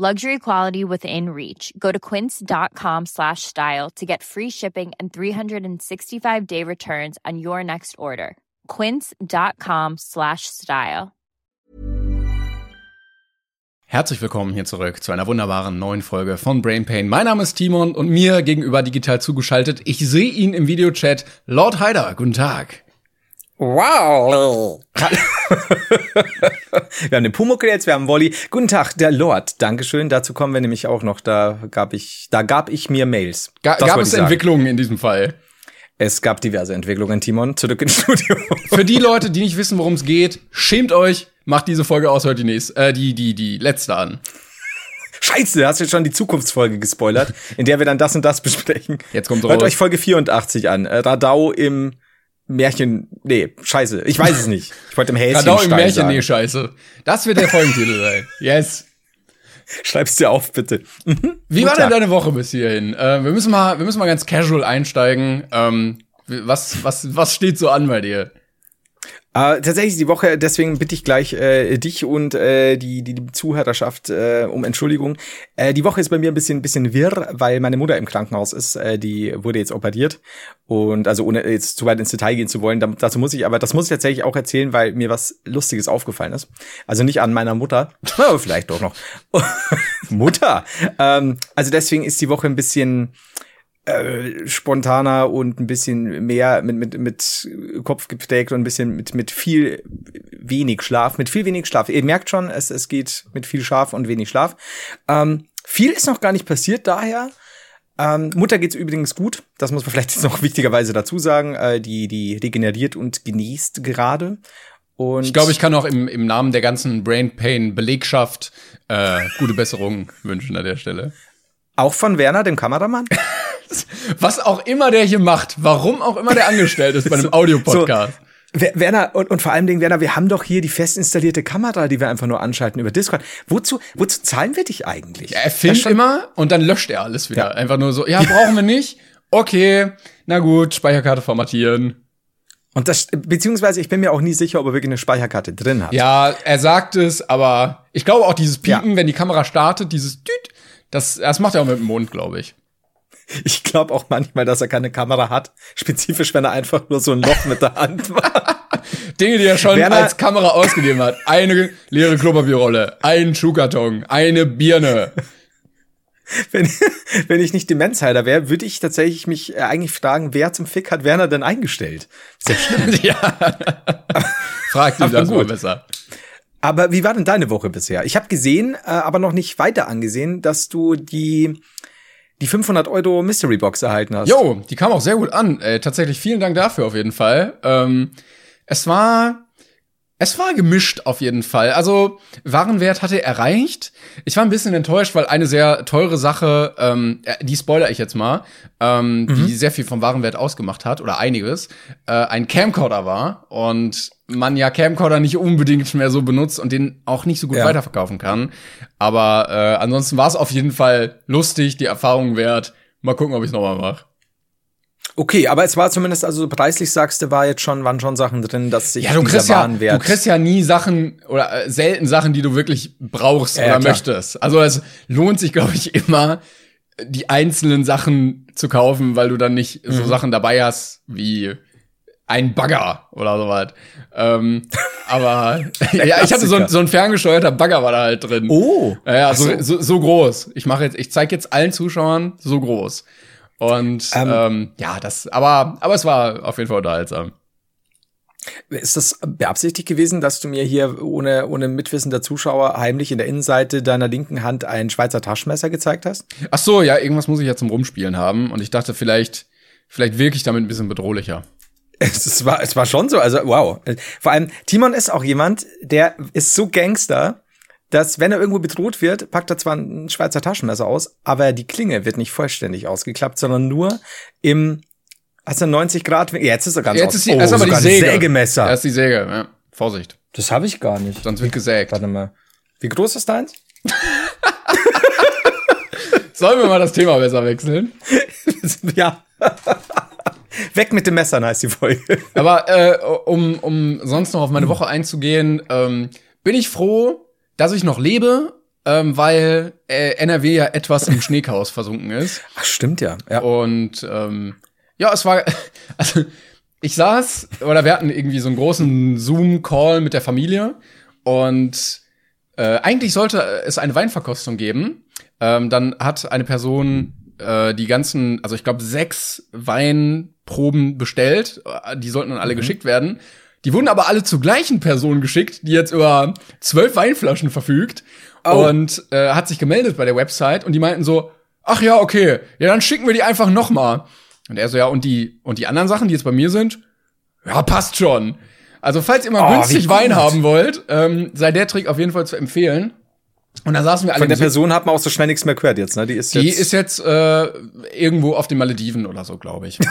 Luxury quality within reach. Go to quince.com slash style to get free shipping and 365 day returns on your next order. Quince.com slash style. Herzlich willkommen hier zurück zu einer wunderbaren neuen Folge von Brain Pain. Mein Name ist Timon und mir gegenüber digital zugeschaltet. Ich sehe ihn im Videochat. Lord Haider, guten Tag. Wow. wir haben den Pumuckel jetzt, wir haben Wolli. Guten Tag, der Lord. Dankeschön. Dazu kommen wir nämlich auch noch. Da gab ich, da gab ich mir Mails. Ga gab es Entwicklungen in diesem Fall? Es gab diverse Entwicklungen, Timon. Zurück ins Studio. Für die Leute, die nicht wissen, worum es geht, schämt euch, macht diese Folge aus, heute die nächste, äh, die, die, die letzte an. Scheiße, hast du jetzt schon die Zukunftsfolge gespoilert, in der wir dann das und das besprechen. Jetzt kommt Hört euch Folge 84 an. Äh, Radau im Märchen, nee, scheiße, ich weiß es nicht. Ich wollte im Häschen Radau im Märchen, sagen. nee, scheiße. Das wird der Folgentitel sein. Yes. Schreib's dir auf, bitte. Mhm. Wie war denn deine Woche bis hierhin? Äh, wir müssen mal, wir müssen mal ganz casual einsteigen. Ähm, was, was, was steht so an bei dir? Äh, tatsächlich die Woche, deswegen bitte ich gleich äh, dich und äh, die, die, die Zuhörerschaft äh, um Entschuldigung. Äh, die Woche ist bei mir ein bisschen, bisschen wirr, weil meine Mutter im Krankenhaus ist. Äh, die wurde jetzt operiert. Und also ohne jetzt zu weit ins Detail gehen zu wollen, dazu muss ich, aber das muss ich tatsächlich auch erzählen, weil mir was Lustiges aufgefallen ist. Also nicht an meiner Mutter, aber vielleicht doch noch. Mutter. Ähm, also deswegen ist die Woche ein bisschen äh, spontaner und ein bisschen mehr mit, mit, mit Kopf geprägt und ein bisschen mit, mit viel wenig Schlaf, mit viel wenig Schlaf. Ihr merkt schon, es, es geht mit viel Schlaf und wenig Schlaf. Ähm, viel ist noch gar nicht passiert, daher. Ähm, Mutter geht's übrigens gut. Das muss man vielleicht jetzt noch wichtigerweise dazu sagen. Äh, die, die regeneriert und genießt gerade. Und ich glaube, ich kann auch im, im Namen der ganzen Brain Pain Belegschaft äh, gute Besserung wünschen an der Stelle. Auch von Werner, dem Kameramann? Was auch immer der hier macht, warum auch immer der angestellt ist bei einem Audiopodcast. So, Werner, und, und vor allem Dingen, Werner, wir haben doch hier die fest installierte Kamera, die wir einfach nur anschalten über Discord. Wozu, wozu zahlen wir dich eigentlich? Er filmt immer und dann löscht er alles wieder. Ja. Einfach nur so, ja, brauchen wir nicht. Okay, na gut, Speicherkarte formatieren. Und das, beziehungsweise ich bin mir auch nie sicher, ob er wirklich eine Speicherkarte drin hat. Ja, er sagt es, aber ich glaube auch dieses Piepen, ja. wenn die Kamera startet, dieses Düt, das, das macht er auch mit dem Mond, glaube ich. Ich glaube auch manchmal, dass er keine Kamera hat. Spezifisch, wenn er einfach nur so ein Loch mit der Hand macht. Dinge, die er schon Werner als Kamera ausgegeben hat. Eine leere Klopapierrolle, ein Schuhkarton, eine Birne. Wenn, wenn ich nicht Demenzheiler wäre, würde ich tatsächlich mich äh, eigentlich fragen, wer zum Fick hat Werner denn eingestellt? Sehr schlimm. ja. Frag ihn das mal besser. Aber wie war denn deine Woche bisher? Ich habe gesehen, äh, aber noch nicht weiter angesehen, dass du die die 500 Euro Mystery Box erhalten hast. Jo, die kam auch sehr gut an. Äh, tatsächlich vielen Dank dafür auf jeden Fall. Ähm, es war es war gemischt auf jeden Fall. Also Warenwert hatte erreicht. Ich war ein bisschen enttäuscht, weil eine sehr teure Sache, ähm, äh, die spoiler ich jetzt mal, ähm, mhm. die sehr viel vom Warenwert ausgemacht hat oder einiges, äh, ein Camcorder war und man ja Camcorder nicht unbedingt mehr so benutzt und den auch nicht so gut ja. weiterverkaufen kann. Aber äh, ansonsten war es auf jeden Fall lustig, die Erfahrung wert. Mal gucken, ob ich es nochmal mache. Okay, aber es war zumindest, also preislich sagst du, war jetzt schon, waren schon Sachen drin, dass sich ja, du kriegst ja, du kriegst ja nie Sachen oder äh, selten Sachen, die du wirklich brauchst ja, oder ja, möchtest. Also es lohnt sich, glaube ich, immer die einzelnen Sachen zu kaufen, weil du dann nicht mhm. so Sachen dabei hast wie ein Bagger oder sowas. Ähm, aber ja, ich hatte so, so ein ferngesteuerter Bagger war da halt drin. Oh. Ja, so, so, so groß. Ich mache jetzt, ich zeige jetzt allen Zuschauern so groß. Und ähm, ähm, ja, das, aber, aber es war auf jeden Fall unterhaltsam. Ist das beabsichtigt gewesen, dass du mir hier ohne, ohne Mitwissen der Zuschauer heimlich in der Innenseite deiner linken Hand ein Schweizer Taschenmesser gezeigt hast? Ach so, ja, irgendwas muss ich ja zum Rumspielen haben. Und ich dachte, vielleicht, vielleicht wirke ich damit ein bisschen bedrohlicher. Es war, es war schon so, also wow. Vor allem, Timon ist auch jemand, der ist so Gangster, dass wenn er irgendwo bedroht wird, packt er zwar ein Schweizer Taschenmesser aus, aber die Klinge wird nicht vollständig ausgeklappt, sondern nur im Hast du 90 Grad? Jetzt ist er ganz Jetzt aus- ist, die, oh, das ist aber die Säge. Sägemesser. Das ist die Säge, ja. Vorsicht, Das habe ich gar nicht. sonst wird gesägt. Warte mal. Wie groß ist deins? Sollen wir mal das Thema besser wechseln? ja. Weg mit dem Messern heißt die Folge. Aber äh, um, um sonst noch auf meine Woche einzugehen, ähm, bin ich froh, dass ich noch lebe, ähm, weil äh, NRW ja etwas im Schneechaos versunken ist. Ach, stimmt ja. ja. Und ähm, ja, es war, also ich saß, oder wir hatten irgendwie so einen großen Zoom-Call mit der Familie und äh, eigentlich sollte es eine Weinverkostung geben. Ähm, dann hat eine Person äh, die ganzen, also ich glaube sechs Weinproben bestellt. Äh, Die sollten dann alle geschickt werden. Die wurden aber alle zur gleichen Person geschickt, die jetzt über zwölf Weinflaschen verfügt Oh. und äh, hat sich gemeldet bei der Website und die meinten so, ach ja, okay, ja, dann schicken wir die einfach noch mal. Und er so, ja, und die, und die anderen Sachen, die jetzt bei mir sind, ja, passt schon. Also, falls ihr mal Oh, günstig Wein haben wollt, ähm, sei der Trick auf jeden Fall zu empfehlen. Und dann saßen wir alle Von der Person hat man auch so schnell nichts mehr gehört jetzt, ne? Die ist Die jetzt ist jetzt äh, irgendwo auf den Malediven oder so, glaube ich.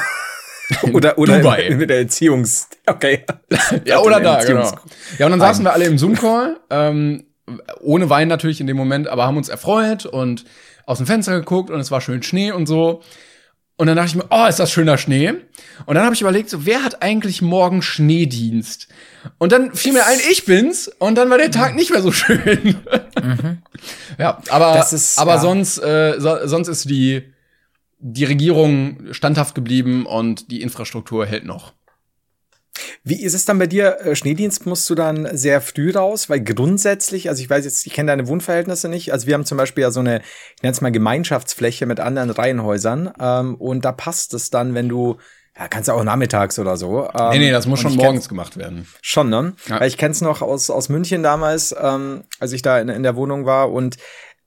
oder oder Dubai. In, mit der Erziehungs Okay. ja, oder da, Erziehungs- genau. Ja, und dann saßen wir alle im Zoom-Call, ähm, ohne Wein natürlich in dem Moment, aber haben uns erfreut und aus dem Fenster geguckt und es war schön Schnee und so. Und dann dachte ich mir, oh, ist das schöner Schnee. Und dann habe ich überlegt, so, wer hat eigentlich morgen Schneedienst? Und dann fiel mir ein, ich bin's. Und dann war der Tag nicht mehr so schön. ja, aber, ist, aber ja. sonst, äh, so, sonst ist die, die Regierung standhaft geblieben und die Infrastruktur hält noch. Wie ist es dann bei dir? Äh, Schneedienst musst du dann sehr früh raus, weil grundsätzlich, also ich weiß jetzt, ich kenne deine Wohnverhältnisse nicht. Also wir haben zum Beispiel ja so eine, ich nenne es mal Gemeinschaftsfläche mit anderen Reihenhäusern. Ähm, und da passt es dann, wenn du, ja, kannst du auch nachmittags oder so. Ähm, Nee, nee, das muss schon morgens gemacht werden. Schon, ne? Ja. Weil ich kenn's noch aus, aus München damals, ähm, als ich da in, in der Wohnung war und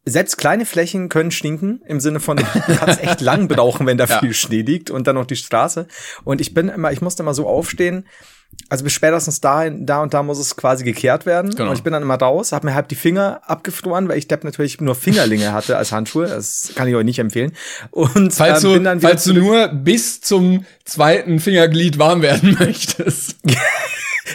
selbst kleine Flächen können stinken, im Sinne von, du kannst echt lang brauchen, wenn da Ja. viel Schnee liegt und dann noch die Straße. Und ich bin immer, ich musste immer so aufstehen, also bis spätestens da, da und da muss es quasi gekehrt werden. Genau. Und ich bin dann immer raus, habe mir halb die Finger abgefroren, weil ich Depp natürlich nur Fingerlinge hatte als Handschuhe. Das kann ich euch nicht empfehlen. Und Falls, ähm, bin dann falls du nur bis zum zweiten Fingerglied warm werden möchtest.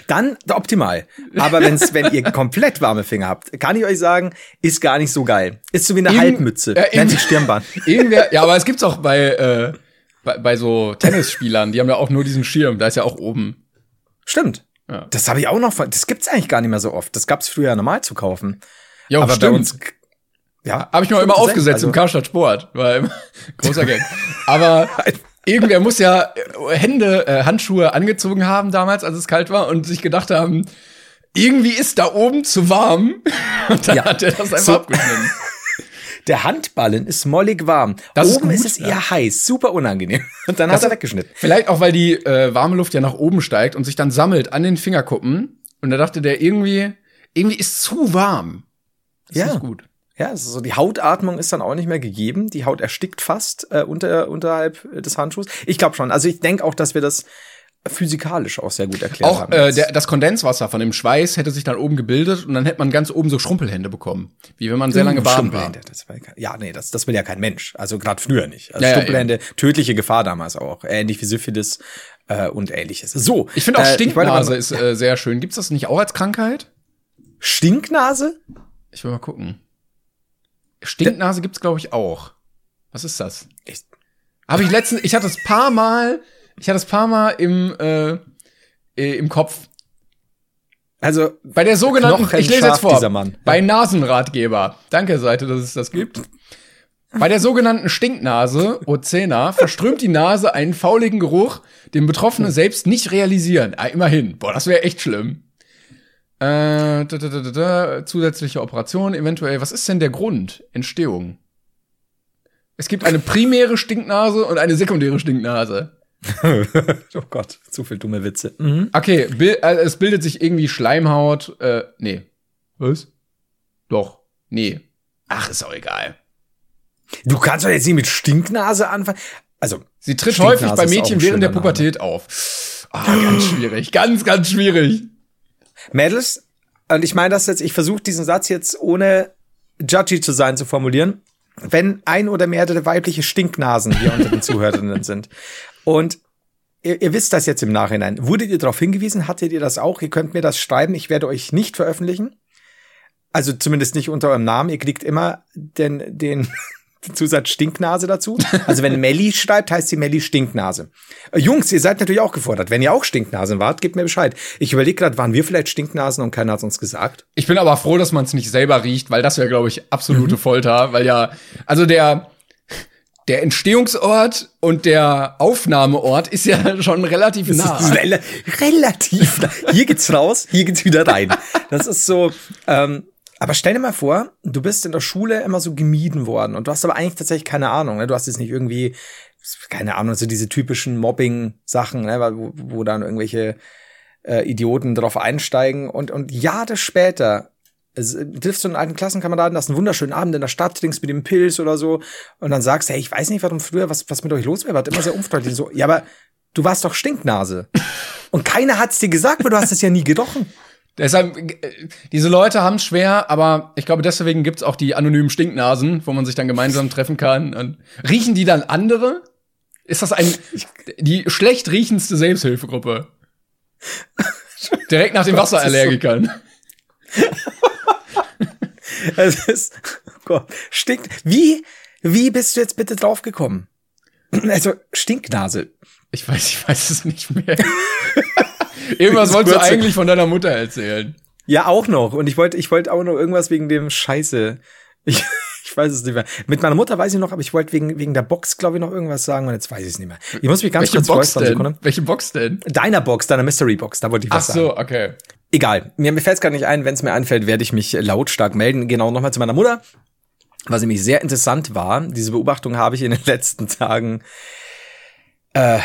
Dann optimal. Aber wenn's, wenn ihr komplett warme Finger habt, kann ich euch sagen, ist gar nicht so geil. Ist so wie eine Irgend- Halbmütze. ja, Nennt sich Stirnband. Irgendwer, ja, aber es gibt's auch bei, äh, bei, bei so Tennisspielern, die haben ja auch nur diesen Schirm, da ist ja auch oben. Stimmt. Ja. Das habe ich auch noch von, das gibt's eigentlich gar nicht mehr so oft. Das gab's früher normal zu kaufen. Ja, Aber bei stimmt. uns, ja. Habe ich mir immer aufgesetzt Also- im Karstadt Sport, weil großer Gag. Aber irgendwer muss ja äh, Hände, äh, Handschuhe angezogen haben damals, als es kalt war und sich gedacht haben, irgendwie ist da oben zu warm. Und dann Ja. hat er das einfach So. abgeschnitten. Der Handballen ist mollig warm. Das ist Oben ist, gut, es ja. eher heiß, super unangenehm. Und dann Das hat er ist- weggeschnitten. Vielleicht auch, weil die äh, warme Luft ja nach oben steigt und sich dann sammelt an den Fingerkuppen. Und da dachte der irgendwie, irgendwie ist zu warm. Das Ja. ist gut. Ja, ist so die Hautatmung ist dann auch nicht mehr gegeben. Die Haut erstickt fast äh, unter, unterhalb des Handschuhs. Ich glaube schon. Also ich denke auch, dass wir das physikalisch auch sehr gut erklärt Auch haben. äh, jetzt. der, das Kondenswasser von dem Schweiß hätte sich dann oben gebildet und dann hätte man ganz oben so Schrumpelhände bekommen. Wie wenn man sehr lange baden war. Ja, ja, nee, das, das will ja kein Mensch. Also gerade früher nicht. Also Ja, ja, Schrumpelhände, tödliche Gefahr damals auch. Ähnlich wie Syphilis äh, und ähnliches. So. Ich finde auch äh, Stinknase ist äh, sehr schön. Gibt's das nicht auch als Krankheit? Stinknase? Ich will mal gucken. Stinknase gibt's glaube ich auch. Was ist das? Ich- Habe ich letztens, ich hatte es paar Mal, ich hatte es paar Mal im äh, äh, im Kopf. Also, Bei der sogenannten, ich lese jetzt vor, dieser Mann. bei Nasenratgeber. Danke, Seite, dass es das gibt. Bei der sogenannten Stinknase, Ozena, verströmt die Nase einen fauligen Geruch, den Betroffene selbst nicht realisieren. Ah, immerhin. Boah, das wäre echt schlimm. Äh, da, da, da, da, da, zusätzliche Operation, eventuell. Was ist denn der Grund? Entstehung. Es gibt eine primäre Stinknase und eine sekundäre Stinknase. oh Gott, zu viel dumme Witze. Mhm. Okay, bil äh, es bildet sich irgendwie Schleimhaut. Äh, nee. Was? Doch. Nee. Ach, ist auch egal. Du kannst doch jetzt nicht mit Stinknase anfangen. Also, Sie tritt häufig bei Mädchen während der Pubertät auf. Ah, ganz schwierig. Ganz, ganz schwierig. Mädels, und ich meine das jetzt, ich versuche diesen Satz jetzt ohne judgy zu sein zu formulieren. Wenn ein oder mehrere weibliche Stinknasen hier unter den Zuhörerinnen sind und ihr, ihr wisst das jetzt im Nachhinein. Wurdet ihr darauf hingewiesen? Hattet ihr das auch? Ihr könnt mir das schreiben. Ich werde euch nicht veröffentlichen. Also zumindest nicht unter eurem Namen. Ihr kriegt immer den, den Zusatz Stinknase dazu. Also wenn Melli schreibt, heißt sie Melli Stinknase. Äh, Jungs, ihr seid natürlich auch gefordert. Wenn ihr auch Stinknasen wart, gebt mir Bescheid. Ich überlege gerade, waren wir vielleicht Stinknasen und keiner hat uns gesagt? Ich bin aber froh, dass man es nicht selber riecht, weil das wäre, glaube ich, absolute mhm. Folter. Weil ja, also der, der Entstehungsort und der Aufnahmeort ist ja schon relativ nah. Rel relativ nah. Hier geht's raus, hier geht's wieder rein. Das ist so, ähm, aber stell dir mal vor, du bist in der Schule immer so gemieden worden und du hast aber eigentlich tatsächlich keine Ahnung. Ne? Du hast jetzt nicht irgendwie, keine Ahnung, so diese typischen Mobbing-Sachen, ne? wo, wo dann irgendwelche äh, Idioten drauf einsteigen und, und Jahre später triffst du einen alten Klassenkameraden, hast einen wunderschönen Abend in der Stadt, trinkst mit dem Pilz oder so und dann sagst, hey, ich weiß nicht, warum früher, was, was mit euch los war, wart immer sehr unfreundlich. So, ja, aber du warst doch Stinknase. Und keiner hat's dir gesagt, weil du hast es ja nie gerochen. Deshalb, äh, diese Leute haben es schwer, aber ich glaube, deswegen gibt's auch die anonymen Stinknasen, wo man sich dann gemeinsam treffen kann. Und riechen die dann andere? Ist das ein die schlecht riechendste Selbsthilfegruppe? Direkt nach den Wasserallergikern. es ist, oh Gott, stinkt. Wie, wie bist du jetzt bitte draufgekommen? Also, Stinknase. Ich weiß, ich weiß es nicht mehr. Irgendwas wolltest du eigentlich von deiner Mutter erzählen. Ja, auch noch. Und ich wollte, ich wollte auch noch irgendwas wegen dem Scheiße. Ich, ich weiß es nicht mehr. Mit meiner Mutter weiß ich noch, aber ich wollte wegen, wegen der Box, glaube ich, noch irgendwas sagen und jetzt weiß ich es nicht mehr. Ich muss mich ganz Welche kurz Box denn? Welche Box denn? Deiner Box, deiner Mystery Box, da wollte ich was Ach so, sagen. okay. Egal. Mir, mir fällt es gar nicht ein. Wenn es mir einfällt, werde ich mich lautstark melden. Genau, nochmal zu meiner Mutter. Was nämlich sehr interessant war, diese Beobachtung habe ich in den letzten Tagen äh,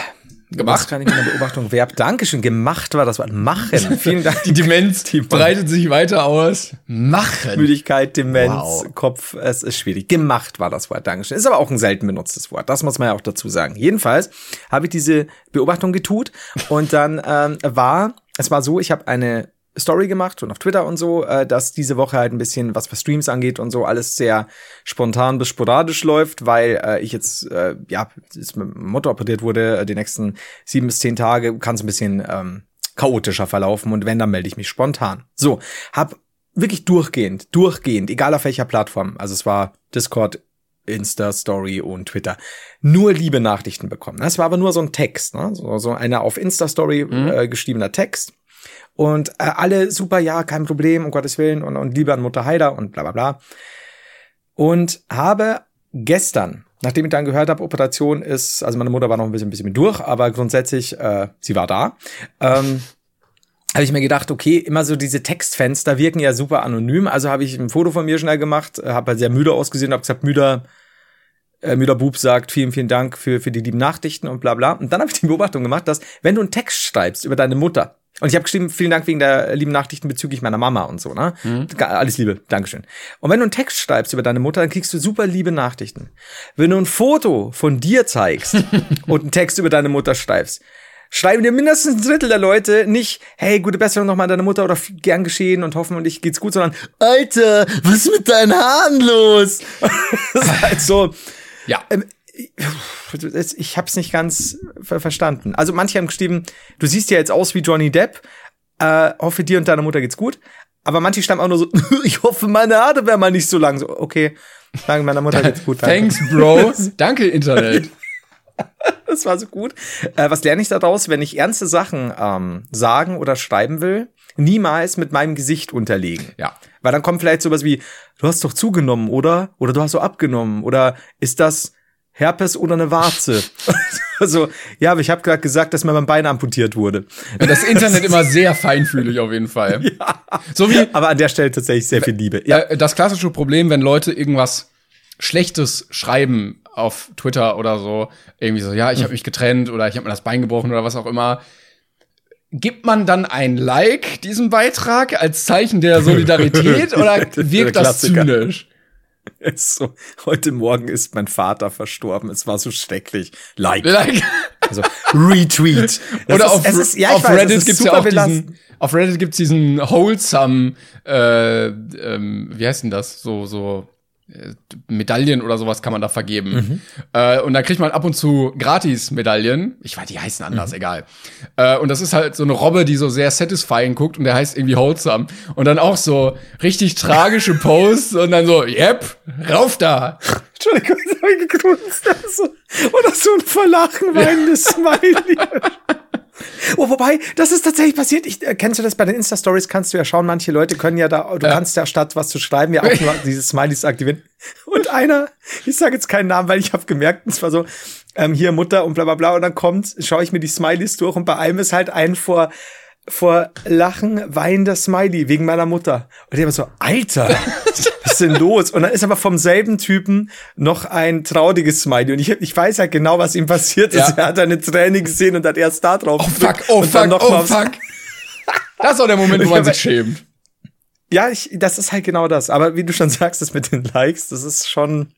Gemacht. kann ich in der Beobachtung Verb. Dankeschön. Gemacht war das Wort. Machen. Vielen Dank. Die Demenz die breitet sich weiter aus. Machen. Müdigkeit, Demenz, wow. Kopf. Es ist schwierig. Gemacht war das Wort. Dankeschön. Ist aber auch ein selten benutztes Wort. Das muss man ja auch dazu sagen. Jedenfalls habe ich diese Beobachtung getut und dann ähm, war, es war so, ich habe eine Story gemacht und auf Twitter und so, äh, dass diese Woche halt ein bisschen, was für Streams angeht und so, alles sehr spontan bis sporadisch läuft, weil äh, ich jetzt, äh, ja, jetzt mit dem Motto operiert wurde, äh, die nächsten sieben bis zehn Tage kann es ein bisschen ähm, chaotischer verlaufen und wenn, dann melde ich mich spontan. So, hab wirklich durchgehend, durchgehend, egal auf welcher Plattform, also es war Discord, Insta Story und Twitter nur liebe Nachrichten bekommen. Das war aber nur so ein Text, ne? so, so einer auf Insta Story mhm. äh, geschriebener Text und äh, alle super, ja, kein Problem, um Gottes Willen und, und Liebe an Mutter Heider und bla bla bla. Und habe gestern, nachdem ich dann gehört habe, Operation ist, also meine Mutter war noch ein bisschen, ein bisschen mit durch, aber grundsätzlich, äh, sie war da. Ähm, habe ich mir gedacht, okay, immer so diese Textfenster wirken ja super anonym. Also habe ich ein Foto von mir schnell gemacht, habe halt sehr müde ausgesehen, habe gesagt, müder, äh, müder Bub sagt, vielen, vielen Dank für, für die lieben Nachrichten und bla bla. Und dann habe ich die Beobachtung gemacht, dass wenn du einen Text schreibst über deine Mutter, und ich habe geschrieben, vielen Dank wegen der lieben Nachrichten bezüglich meiner Mama und so, ne? Mhm. Alles Liebe, Dankeschön. Und wenn du einen Text schreibst über deine Mutter, dann kriegst du super liebe Nachrichten. Wenn du ein Foto von dir zeigst und einen Text über deine Mutter schreibst, schreiben dir mindestens ein Drittel der Leute nicht, hey, gute Besserung nochmal deine Mutter oder gern geschehen und hoffen und ich geht's gut, sondern, Alter, was ist mit deinen Haaren los? das ist halt so. Ja. Ähm, ich habe es nicht ganz verstanden. Also manche haben geschrieben, du siehst ja jetzt aus wie Johnny Depp. Äh, hoffe dir und deiner Mutter geht's gut. Aber manche stammen auch nur so, ich hoffe, meine Haare wären mal nicht so lang. So, okay, danke meiner Mutter geht's gut. Danke. Thanks, Bro. danke, Internet. das war so gut. Äh, was lerne ich daraus, wenn ich ernste Sachen ähm, sagen oder schreiben will? Niemals mit meinem Gesicht unterlegen. Ja. Weil dann kommt vielleicht sowas wie, du hast doch zugenommen, oder? Oder du hast so abgenommen. Oder ist das, Herpes oder eine Warze. also, ja, aber ich habe gerade gesagt, dass mir mein Bein amputiert wurde. Das Internet immer sehr feinfühlig auf jeden Fall. Ja. So wie, aber an der Stelle tatsächlich sehr viel Liebe. Ja. Äh, das klassische Problem, wenn Leute irgendwas Schlechtes schreiben auf Twitter oder so, irgendwie so, ja, ich habe hm. mich getrennt oder ich habe mir das Bein gebrochen oder was auch immer. Gibt man dann ein Like diesem Beitrag als Zeichen der Solidarität oder wirkt das zynisch? ist so, heute Morgen ist mein Vater verstorben. Es war so schrecklich. Like. like. Also Retweet. Oder ist, auf, ist, ja, auf weiß, Reddit gibt's ja auch diesen, auf Reddit gibt's diesen wholesome, äh, ähm, wie heißt denn das? So, so Medaillen oder sowas kann man da vergeben. Mhm. Äh, und da kriegt man ab und zu Gratis-Medaillen. Ich weiß, die heißen anders, mhm. egal. Äh, und das ist halt so eine Robbe, die so sehr satisfying guckt und der heißt irgendwie Wholesome. Und dann auch so richtig tragische Posts und dann so, yep, rauf da. Entschuldigung, das hab ich gegrunzt. Oder so ein verlachen weinendes Smiley. Oh, wobei, das ist tatsächlich passiert. Ich, äh, kennst du das bei den Insta-Stories? Kannst du ja schauen, manche Leute können ja da, du ja. kannst ja statt was zu schreiben, ja auch nur diese Smileys aktivieren. Und einer, ich sage jetzt keinen Namen, weil ich habe gemerkt, es war so, ähm, hier Mutter und bla bla bla. Und dann kommt, schaue ich mir die Smileys durch und bei einem ist halt ein vor vor Lachen weinender Smiley wegen meiner Mutter. Und ich war so, Alter, denn los? Und dann ist aber vom selben Typen noch ein trauriges Smiley. Und ich, ich weiß halt genau, was ihm passiert ist. Ja. Er hat eine Träne gesehen und hat erst da drauf. Oh fuck, oh fuck, oh fuck. Das ist auch der Moment, wo man sich schämt. Ja, ich, das ist halt genau das. Aber wie du schon sagst, das mit den Likes, das ist schon,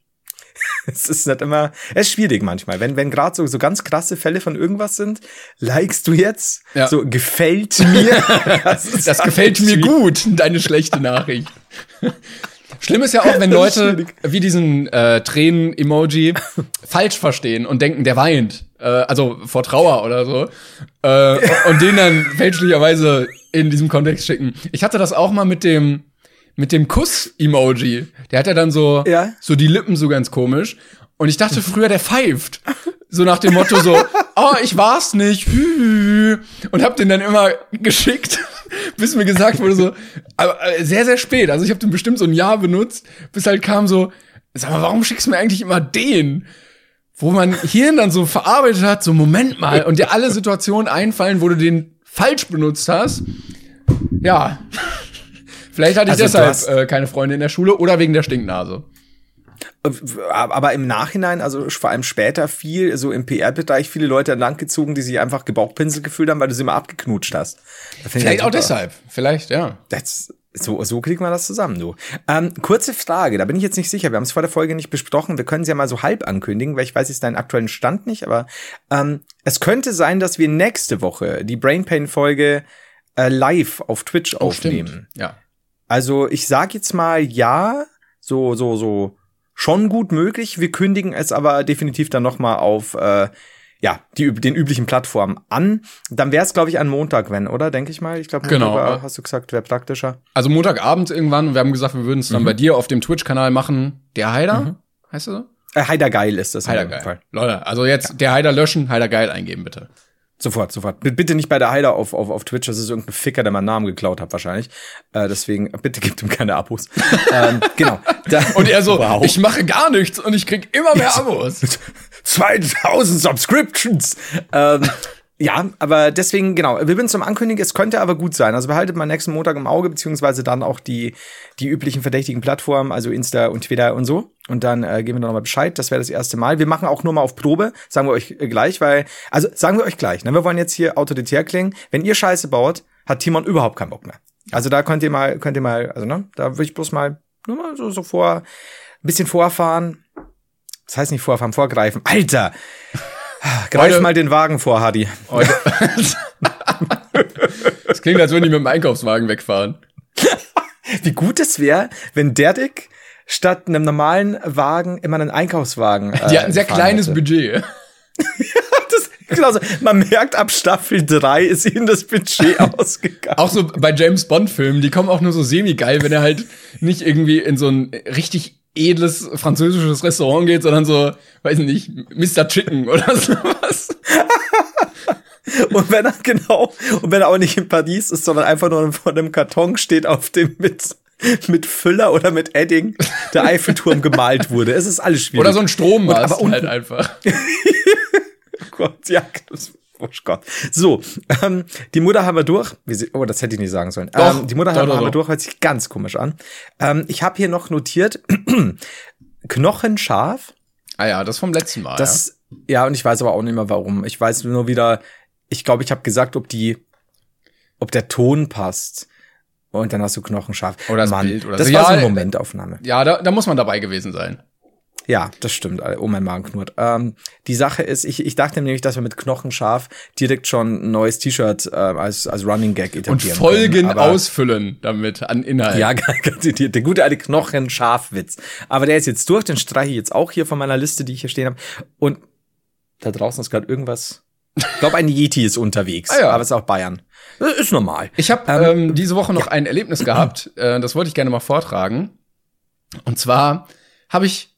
es ist nicht immer, es ist schwierig manchmal. Wenn, wenn gerade so, so ganz krasse Fälle von irgendwas sind, likest du jetzt, ja. so gefällt mir. das, das gefällt mir gut, deine schlechte Nachricht. Schlimm ist ja auch, wenn Leute wie diesen äh, Tränen-Emoji falsch verstehen und denken, der weint. Äh, also vor Trauer oder so. Äh, und den dann fälschlicherweise in diesem Kontext schicken. Ich hatte das auch mal mit dem mit dem Kuss-Emoji. Der hat ja dann so, ja? so die Lippen so ganz komisch. Und ich dachte früher, der pfeift. So nach dem Motto so, oh, ich war's nicht. Und hab den dann immer geschickt, bis mir gesagt wurde so, aber äh, sehr, sehr spät. Also ich habe den bestimmt so ein Jahr benutzt, bis halt kam so, sag mal, warum schickst du mir eigentlich immer den? Wo man Hirn dann so verarbeitet hat, so Moment mal, und dir alle Situationen einfallen, wo du den falsch benutzt hast. Ja. Vielleicht hatte ich also deshalb äh, keine Freunde in der Schule oder wegen der Stinknase. Aber im Nachhinein, also vor allem später viel, so im PR-Bereich, viele Leute an Land gezogen, die sich einfach Gebauchpinsel gefühlt haben, weil du sie immer abgeknutscht hast. Vielleicht auch deshalb. Vielleicht, ja. Das, so, so kriegt man das zusammen, du. Ähm, kurze Frage, da bin ich jetzt nicht sicher. Wir haben es vor der Folge nicht besprochen. Wir können sie ja mal so halb ankündigen, weil ich weiß jetzt deinen aktuellen Stand nicht, aber ähm, es könnte sein, dass wir nächste Woche die Brain Pain-Folge äh, live auf Twitch oh, aufnehmen. Stimmt. Ja. Also ich sag jetzt mal ja, so, so, so schon gut möglich. Wir kündigen es aber definitiv dann noch mal auf äh, ja, die, den üblichen Plattformen an. Dann wäre es, glaube ich, ein Montag, wenn, oder? Denke ich mal. Ich glaube, genau. Hast du gesagt, wäre praktischer. Also Montagabend irgendwann. Wir haben gesagt, wir würden es dann mhm. bei dir auf dem Twitch-Kanal machen. Der Heider, mhm. heißt er so? Äh, Heider Geil ist das. Heider Geil. Leute, also jetzt ja. der Heider löschen, Heider Geil eingeben, bitte. Sofort, sofort. Bitte nicht bei der Heider auf, auf, auf Twitch, das ist irgendein Ficker, der meinen Namen geklaut hat wahrscheinlich. Äh, deswegen, bitte gebt ihm keine Abos. ähm, genau. Da, und er so, wow. ich mache gar nichts und ich krieg immer mehr Abos. 2000 Subscriptions. Ähm, ja, aber deswegen, genau, wir würden zum Ankündigen, es könnte aber gut sein. Also behaltet mal nächsten Montag im Auge, beziehungsweise dann auch die, die üblichen verdächtigen Plattformen, also Insta und Twitter und so. Und dann äh, geben wir nochmal Bescheid. Das wäre das erste Mal. Wir machen auch nur mal auf Probe, sagen wir euch äh, gleich, weil, also sagen wir euch gleich, ne? wir wollen jetzt hier autoritär klingen. Wenn ihr Scheiße baut, hat Timon überhaupt keinen Bock mehr. Also da könnt ihr mal, könnt ihr mal, also ne, da würde ich bloß mal nur mal so, so vor, ein bisschen vorfahren. Das heißt nicht vorfahren, vorgreifen. Alter! Greif heute, mal den Wagen vor, Hadi. das klingt, als würden die mit dem Einkaufswagen wegfahren. Wie gut es wäre, wenn der Dick statt einem normalen Wagen immer einen Einkaufswagen. Äh, die hatten ein sehr kleines hätte. Budget. das, genau so. Man merkt, ab Staffel 3 ist ihnen das Budget ausgegangen. Auch so bei James Bond-Filmen, die kommen auch nur so semi-geil, wenn er halt nicht irgendwie in so ein richtig edles französisches Restaurant geht, sondern so, weiß nicht, Mr. Chicken oder sowas. und wenn er genau, und wenn er auch nicht in Paris ist, sondern einfach nur vor einem Karton steht, auf dem mit mit Füller oder mit Edding der Eiffelturm gemalt wurde. Es ist alles schwierig. Oder so ein Strommast halt einfach. Gott, ja, das Oh Gott. So, ähm, die Mutter haben wir durch. Oh, das hätte ich nicht sagen sollen. Doch, ähm, die Mutter doch, haben, doch, haben wir durch, hört sich ganz komisch an. Ähm, ich habe hier noch notiert, knochenscharf. Ah ja, das vom letzten Mal. Das, ja. ja, und ich weiß aber auch nicht mehr warum. Ich weiß nur wieder, ich glaube, ich habe gesagt, ob die, ob der Ton passt. Und dann hast du knochenscharf. Oder das Mann, Bild oder Das so. war so eine Momentaufnahme. Ja, da, da muss man dabei gewesen sein. Ja, das stimmt. Oh, mein Magen knurrt. Ähm, die Sache ist, ich, ich dachte nämlich, dass wir mit Knochenscharf direkt schon ein neues T-Shirt äh, als, als Running Gag etablieren Und Folgen können, ausfüllen damit an Inhalt. Ja, ganz der gute alte Knochenscharfwitz. Aber der ist jetzt durch, den streiche ich jetzt auch hier von meiner Liste, die ich hier stehen habe. Und da draußen ist gerade irgendwas. Ich glaube, ein Yeti ist unterwegs. Ah, ja. Aber es ist auch Bayern. Das ist normal. Ich habe ähm, ähm, diese Woche noch ja. ein Erlebnis gehabt, äh, das wollte ich gerne mal vortragen. Und zwar habe ich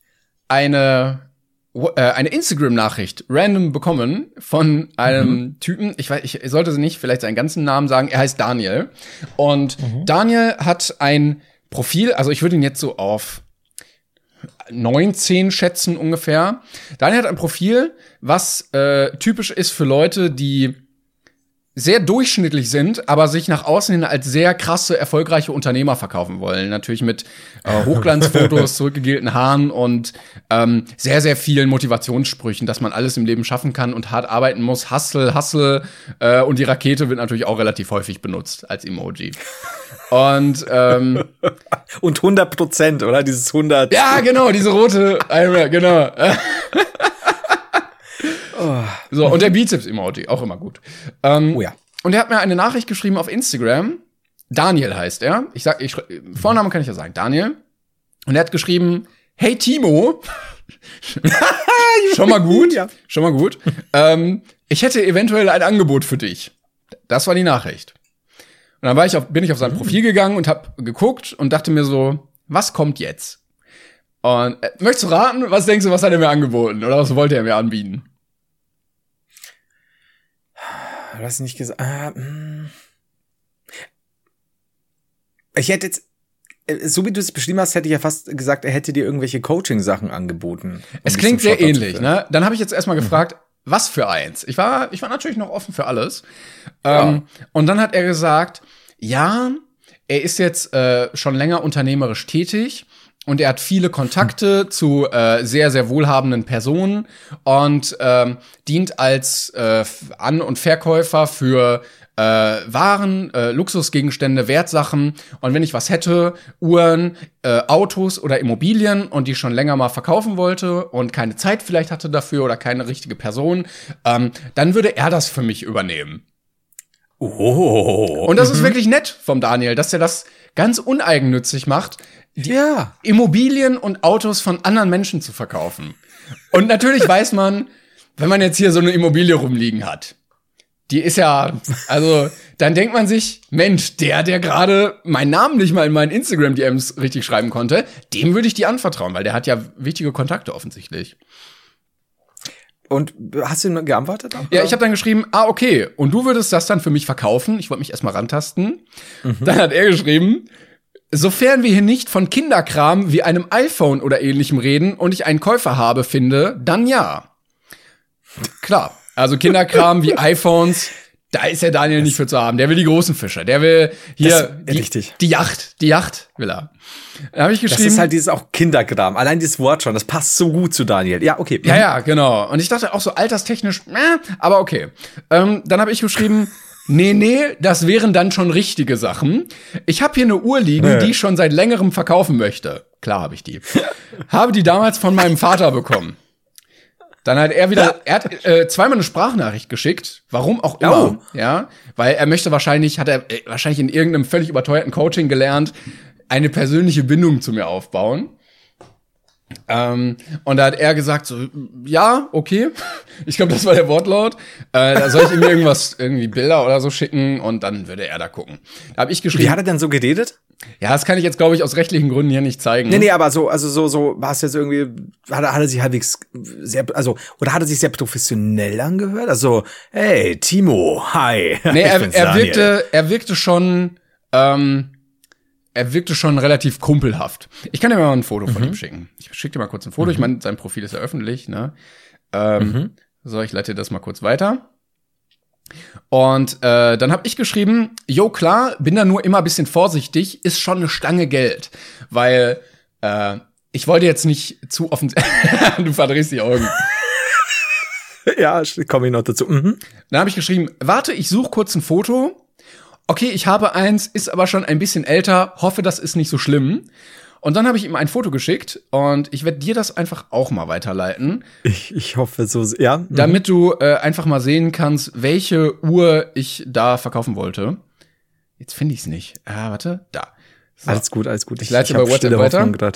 eine äh, eine Instagram-Nachricht random bekommen von einem mhm. Typen. Ich weiß, ich sollte sie nicht vielleicht seinen ganzen Namen sagen. Er heißt Daniel. Und mhm. Daniel hat ein Profil, also ich würde ihn jetzt so auf 19 schätzen ungefähr. Daniel hat ein Profil, was äh, typisch ist für Leute, die sehr durchschnittlich sind, aber sich nach außen hin als sehr krasse, erfolgreiche Unternehmer verkaufen wollen. Natürlich mit äh, Hochglanzfotos, zurückgegelten Haaren und ähm, sehr, sehr vielen Motivationssprüchen, dass man alles im Leben schaffen kann und hart arbeiten muss. Hustle, Hustle. Äh, und die Rakete wird natürlich auch relativ häufig benutzt als Emoji. Und ähm, und 100 Prozent, oder? Dieses 100. Ja, genau, diese rote, genau. Oh. So, und der Bizeps-Emoji, auch immer gut. Ähm, oh ja. Und er hat mir eine Nachricht geschrieben auf Instagram. Daniel heißt er. Ich sag, ich, Vornamen kann ich ja sagen. Daniel. Und er hat geschrieben, hey Timo. schon mal gut. Ja. Schon mal gut. ähm, ich hätte eventuell ein Angebot für dich. Das war die Nachricht. Und dann war ich auf, bin ich auf sein mhm. Profil gegangen und hab geguckt und dachte mir so, was kommt jetzt? Und äh, möchtest du raten, was denkst du, was hat er mir angeboten? Oder was wollte er mir anbieten? Du hast nicht gesagt. Ah, hm. ich hätte jetzt, äh, so wie du es beschrieben hast, hätte ich ja fast gesagt, er hätte dir irgendwelche Coaching-Sachen angeboten. Um es klingt sehr ähnlich, ne? Dann habe ich jetzt erstmal gefragt, mhm. was für eins? Ich war, ich war natürlich noch offen für alles. Ja. Ähm, und dann hat er gesagt, ja, er ist jetzt äh, schon länger unternehmerisch tätig und er hat viele Kontakte hm. zu äh, sehr, sehr wohlhabenden Personen und ähm, dient als äh, An- und Verkäufer für äh, Waren, äh, Luxusgegenstände, Wertsachen. Und wenn ich was hätte, Uhren, äh, Autos oder Immobilien und die schon länger mal verkaufen wollte und keine Zeit vielleicht hatte dafür oder keine richtige Person, ähm, dann würde er das für mich übernehmen. Oh. Und das ist mhm. wirklich nett vom Daniel, dass er das ganz uneigennützig macht, die ja. Immobilien und Autos von anderen Menschen zu verkaufen. Und natürlich weiß man, wenn man jetzt hier so eine Immobilie rumliegen hat, die ist ja, also, dann denkt man sich, Mensch, der, der gerade meinen Namen nicht mal in meinen Instagram-DMs richtig schreiben konnte, dem würde ich die anvertrauen, weil der hat ja wichtige Kontakte offensichtlich. Und hast du geantwortet? Auch, ja, ich habe dann geschrieben, ah, okay, und du würdest das dann für mich verkaufen? Ich wollte mich erstmal rantasten. Mhm. Dann hat er geschrieben, Sofern wir hier nicht von Kinderkram wie einem iPhone oder ähnlichem reden und ich einen Käufer habe, finde, dann ja. Klar. Also Kinderkram wie iPhones, da ist der Daniel das nicht für zu haben. Der will die großen Fische. Der will hier die, richtig. die Yacht. Die Yacht will er. Da habe ich geschrieben. Das ist halt dieses auch Kinderkram. Allein dieses Wort schon, das passt so gut zu Daniel. Ja, okay. Ja, ja, genau. Und ich dachte auch so alterstechnisch, äh, aber okay. Ähm, dann habe ich geschrieben, Nee, nee, das wären dann schon richtige Sachen. Ich habe hier eine Uhr liegen, nee. die ich schon seit längerem verkaufen möchte. Klar habe ich die. habe die damals von meinem Vater bekommen. Dann hat er wieder, er hat äh, zweimal eine Sprachnachricht geschickt, warum auch immer, oh. ja, weil er möchte wahrscheinlich, hat er äh, wahrscheinlich in irgendeinem völlig überteuerten Coaching gelernt, eine persönliche Bindung zu mir aufbauen. Ähm, und da hat er gesagt, so, ja, okay. Ich glaube, das war der Wortlaut. Äh, da soll ich ihm irgendwas, irgendwie Bilder oder so schicken und dann würde er da gucken. Da habe ich geschrieben. Wie hat er denn so geredet? Ja, das kann ich jetzt, glaube ich, aus rechtlichen Gründen hier nicht zeigen. Nee, nee, aber so, also so, so, war es jetzt irgendwie, hat er, hat er sich halbwegs sehr, also, oder hat er sich sehr professionell angehört? Also, hey, Timo, hi. Nee, er, er wirkte, er wirkte schon, ähm, er wirkte schon relativ kumpelhaft. Ich kann dir mal ein Foto von mhm. ihm schicken. Ich schicke dir mal kurz ein Foto. Mhm. Ich meine, sein Profil ist ja öffentlich. Ne? Ähm, mhm. So, ich leite dir das mal kurz weiter. Und äh, dann habe ich geschrieben, jo klar, bin da nur immer ein bisschen vorsichtig, ist schon eine Stange Geld, weil äh, ich wollte jetzt nicht zu offen. du verdrehst die Augen. ja, komme ich noch dazu. Mhm. Dann habe ich geschrieben, warte, ich suche kurz ein Foto okay, ich habe eins, ist aber schon ein bisschen älter, hoffe, das ist nicht so schlimm. Und dann habe ich ihm ein Foto geschickt und ich werde dir das einfach auch mal weiterleiten. Ich, ich hoffe so, ja. Mhm. Damit du äh, einfach mal sehen kannst, welche Uhr ich da verkaufen wollte. Jetzt finde ich es nicht. Ah, warte, da. So. Alles gut, alles gut. Ich leite bei WhatsApp weiter.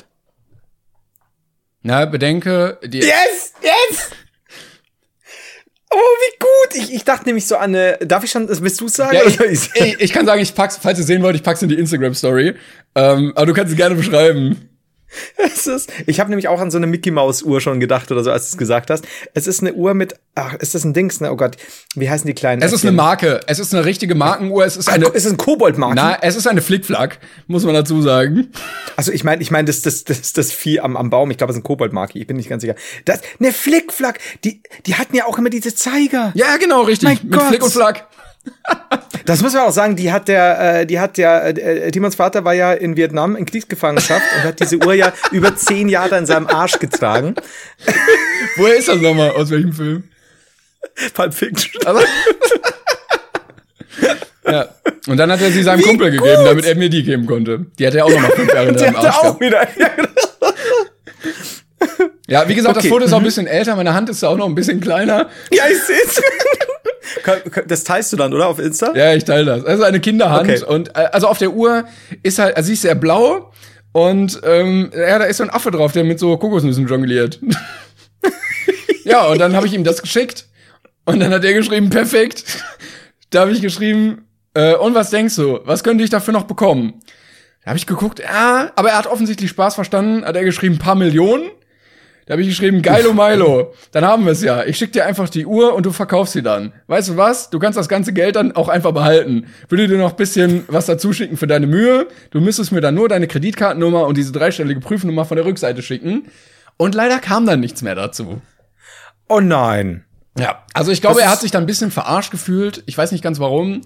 Na, bedenke, die Yes! Yes! Oh, wie gut! Ich, ich dachte nämlich so an eine. Darf ich schon, willst du sagen? Ja, ich, ich, ich, kann sagen, ich pack's, falls ihr sehen wollt, ich pack's in die Instagram-Story. Ähm, aber du kannst es gerne beschreiben. Es ist, ich habe nämlich auch an so eine Mickey Maus Uhr schon gedacht oder so, als du es gesagt hast. Es ist eine Uhr mit, ach, ist das ein Dings, ne? Oh Gott, wie heißen die kleinen? Es ist eine Marke. Es ist eine richtige Markenuhr. Es ist eine. Es ist ein Koboldmarke. Na, es ist eine Flickflack, muss man dazu sagen. Also ich meine, ich meine, das, das, das, das Vieh am, am Baum. Ich glaube, es ist ein Koboldmarke. Ich bin nicht ganz sicher. Das, eine Flickflack. Die, die hatten ja auch immer diese Zeiger. Ja, genau, richtig. Mein mit Gott. Flick und Flack. Das muss man auch sagen, die hat der, äh, die hat der, äh, Timons Vater war ja in Vietnam in Kriegsgefangenschaft und hat diese Uhr ja über zehn Jahre in seinem Arsch getragen. Woher ist das nochmal? Aus welchem Film? Pulp Fiction. Aber ja. Und dann hat er sie seinem Wie Kumpel gut. gegeben, damit er mir die geben konnte. Die hat er auch nochmal fünf Jahre in seinem Arsch. Auch wieder. Ja, genau. wie gesagt, okay. das Foto ist auch ein bisschen älter. Meine Hand ist auch noch ein bisschen kleiner. Ja, ich seh's. Das teilst du dann, oder? Auf Insta? Ja, ich teile das. Also eine Kinderhand. Okay. Und äh, also auf der Uhr ist halt, also sie ist sehr blau und ähm, ja, da ist so ein Affe drauf, der mit so Kokosnüssen jongliert. ja, und dann habe ich ihm das geschickt. Und dann hat er geschrieben, perfekt. da habe ich geschrieben, äh, und was denkst du? Was könnte ich dafür noch bekommen? Da habe ich geguckt, ja, aber er hat offensichtlich Spaß verstanden, hat er geschrieben, paar Millionen. Da habe ich geschrieben, geilo Milo. Dann haben wir es ja. Ich schick dir einfach die Uhr und du verkaufst sie dann. Weißt du was? Du kannst das ganze Geld dann auch einfach behalten. Würde dir noch bisschen was dazu schicken für deine Mühe. Du müsstest mir dann nur deine Kreditkartennummer und diese dreistellige Prüfnummer von der Rückseite schicken. Und leider kam dann nichts mehr dazu. Oh nein. Ja, also ich glaube, er hat sich dann ein bisschen verarscht gefühlt. Ich weiß nicht ganz warum.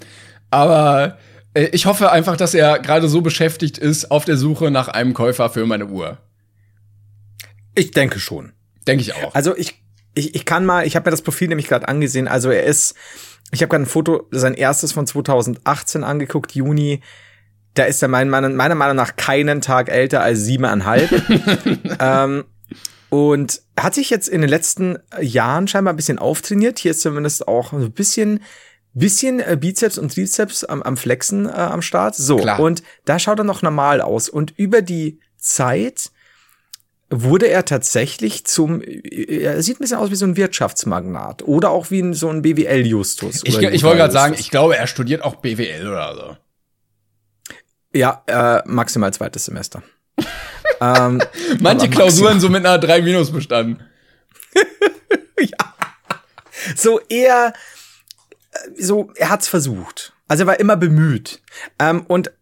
Aber äh, ich hoffe einfach, dass er gerade so beschäftigt ist auf der Suche nach einem Käufer für meine Uhr. Ich denke schon. Denke ich auch. Also ich, ich, ich kann mal, ich habe mir das Profil nämlich gerade angesehen. Also er ist, ich habe gerade ein Foto, sein erstes von 2018 angeguckt, Juni. Da ist er mein, mein, meiner Meinung nach keinen Tag älter als siebeneinhalb. ähm, und hat sich jetzt in den letzten Jahren scheinbar ein bisschen auftrainiert. Hier ist zumindest auch ein bisschen, bisschen äh, Bizeps und Trizeps am, am Flexen äh, am Start. So, Klar. und da schaut er noch normal aus. Und über die Zeit wurde er tatsächlich zum, er sieht ein bisschen aus wie so ein Wirtschaftsmagnat oder auch wie so ein BWL-Justus. Ich, ich wollte gerade sagen, ich glaube, er studiert auch BWL oder so. Ja, äh, maximal zweites Semester. ähm, Manche Klausuren so mit einer 3 Minus bestanden. ja. So eher, äh, so, er hat's versucht. Also er war immer bemüht. Ähm, und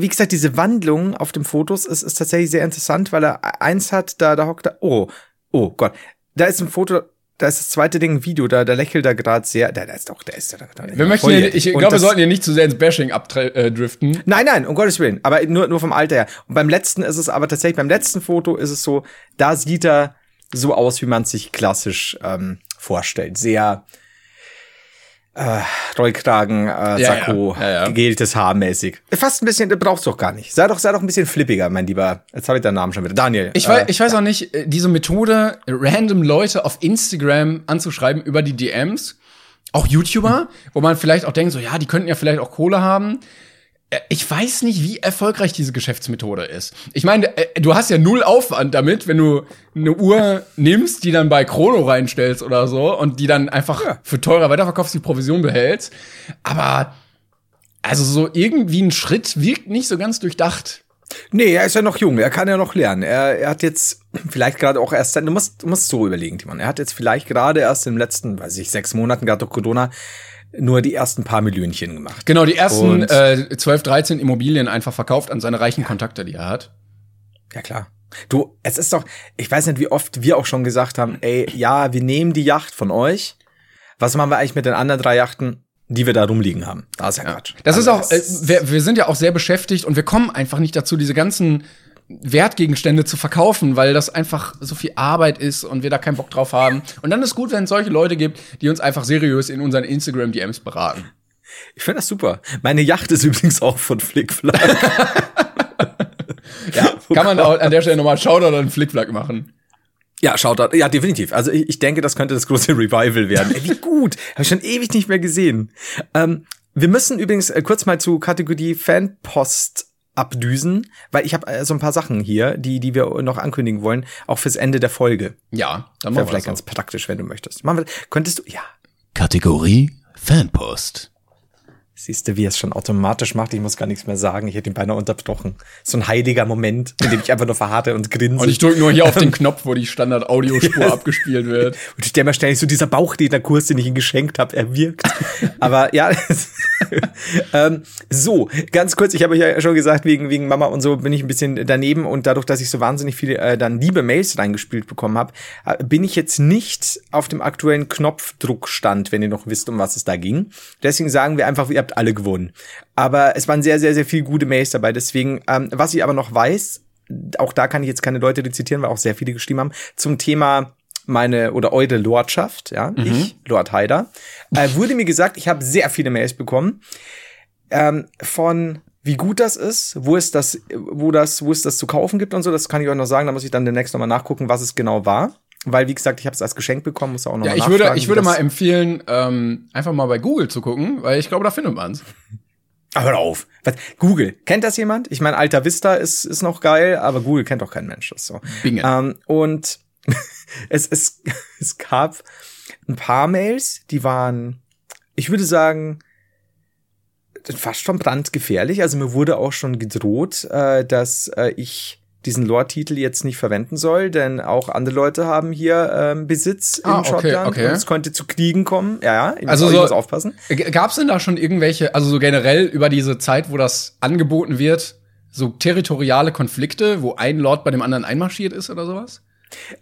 wie gesagt, diese Wandlung auf dem Fotos ist, ist tatsächlich sehr interessant, weil er eins hat, da, da hockt er, oh, oh Gott, da ist ein Foto, da ist das zweite Ding ein Video, da, da lächelt er gerade sehr, da, da ist doch, da ist er da. da wir möchten hier, ich glaube, wir sollten hier nicht zu sehr ins Bashing abdriften. Äh, nein, nein, um Gottes Willen, aber nur, nur vom Alter her. Und beim letzten ist es aber tatsächlich, beim letzten Foto ist es so, da sieht er so aus, wie man sich klassisch ähm, vorstellt. Sehr, äh, Rollkragen, äh, Sakko, ja, ja. ja, gegeltes Haar mäßig. Fast ein bisschen, brauchst du doch gar nicht. Sei doch, sei doch ein bisschen flippiger, mein Lieber. Jetzt habe ich deinen Namen schon wieder. Daniel. Ich, äh, weiß, ich weiß auch nicht, äh, diese Methode, random Leute auf Instagram anzuschreiben über die DMs, auch YouTuber, hm. wo man vielleicht auch denkt, so, ja, die könnten ja vielleicht auch Kohle haben. Äh, ich weiß nicht, wie erfolgreich diese Geschäftsmethode ist. Ich meine, äh, du hast ja null Aufwand damit, wenn du eine Uhr nimmst, die dann bei Chrono reinstellst oder so und die dann einfach ja. für teurer weiterverkaufst, die Provision behältst. Aber also so irgendwie ein Schritt wirkt nicht so ganz durchdacht. Nee, er ist ja noch jung, er kann ja noch lernen. Er, er hat jetzt vielleicht gerade auch erst, du musst, du musst so überlegen, Timon. Er hat jetzt vielleicht gerade erst im letzten, weiß ich, sechs Monaten, gerade durch Corona, nur die ersten paar Millionchen gemacht. Genau, die ersten äh, 12, 13 Immobilien einfach verkauft an seine reichen Kontakte, die er hat. Ja, klar. Du, es ist doch, ich weiß nicht, wie oft wir auch schon gesagt haben, ey, ja, wir nehmen die Yacht von euch. Was machen wir eigentlich mit den anderen drei Yachten? die wir da rumliegen haben. Da ist ja Quatsch. Das also ist auch, äh, wir, wir sind ja auch sehr beschäftigt und wir kommen einfach nicht dazu, diese ganzen Wertgegenstände zu verkaufen, weil das einfach so viel Arbeit ist und wir da keinen Bock drauf haben. Und dann ist gut, wenn es solche Leute gibt, die uns einfach seriös in unseren Instagram-DMs beraten. Ich finde das super. Meine Yacht ist übrigens auch von Flickflack. ja, kann man auch an der Stelle nochmal Shoutout einen Flickflack machen. Ja, da. Ja, definitiv. Also ich, ich denke, das könnte das große Revival werden. Ey, wie gut. Habe ich schon ewig nicht mehr gesehen. Ähm, wir müssen übrigens äh, kurz mal zu Kategorie Fanpost abdüsen, weil ich habe äh, so ein paar Sachen hier, die die wir noch ankündigen wollen, auch fürs Ende der Folge. Ja, dann Wäre vielleicht ganz praktisch, wenn du möchtest. Machen wir, könntest du ja. Kategorie Fanpost. Siehst du, wie er es schon automatisch macht? Ich muss gar nichts mehr sagen. Ich hätte ihn beinahe unterbrochen. So ein heiliger Moment, in dem ich einfach nur verharre und grinse. Und ich drücke nur hier auf den Knopf, wo die Standard-Audiospur abgespielt wird. Und ich stelle mir ständig so, dieser Bauchrednerkurs, den ich ihm geschenkt habe, er wirkt. Aber ja, ähm, so, ganz kurz, ich habe euch ja schon gesagt, wegen, wegen Mama und so bin ich ein bisschen daneben und dadurch, dass ich so wahnsinnig viele äh, dann liebe Mails reingespielt bekommen habe, äh, bin ich jetzt nicht auf dem aktuellen Knopfdruckstand, wenn ihr noch wisst, um was es da ging. Deswegen sagen wir einfach, ihr habt alle gewonnen. Aber es waren sehr, sehr, sehr viele gute Mails dabei. Deswegen, ähm, was ich aber noch weiß, auch da kann ich jetzt keine Leute rezitieren, weil auch sehr viele geschrieben haben, zum Thema meine oder eure Lordschaft, ja, mhm. ich, Lord Haider, äh, wurde mir gesagt, ich habe sehr viele Mails bekommen ähm, von wie gut das ist, wo ist das, wo das, wo es das zu kaufen gibt und so. Das kann ich euch noch sagen. Da muss ich dann demnächst nochmal nachgucken, was es genau war. Weil, wie gesagt, ich habe es als Geschenk bekommen, muss auch noch ja, mal ich würde, ich würde mal empfehlen, ähm, einfach mal bei Google zu gucken, weil ich glaube, da findet man's. Aber hör auf. Was? Google. Kennt das jemand? Ich meine, Alta Vista ist, ist noch geil, aber Google kennt doch kein Mensch. Das so. Binge. Ähm, und es, es, es gab ein paar Mails, die waren, ich würde sagen, fast schon brandgefährlich. Also mir wurde auch schon gedroht, äh, dass äh, ich diesen Lore-Titel jetzt nicht verwenden soll, denn auch andere Leute haben hier ähm, Besitz ah, in okay, Schottland okay. und es könnte zu Kriegen kommen. Ja, ja, also so, aufpassen. Gab es denn da schon irgendwelche, also so generell über diese Zeit, wo das angeboten wird, so territoriale Konflikte, wo ein Lord bei dem anderen einmarschiert ist oder sowas?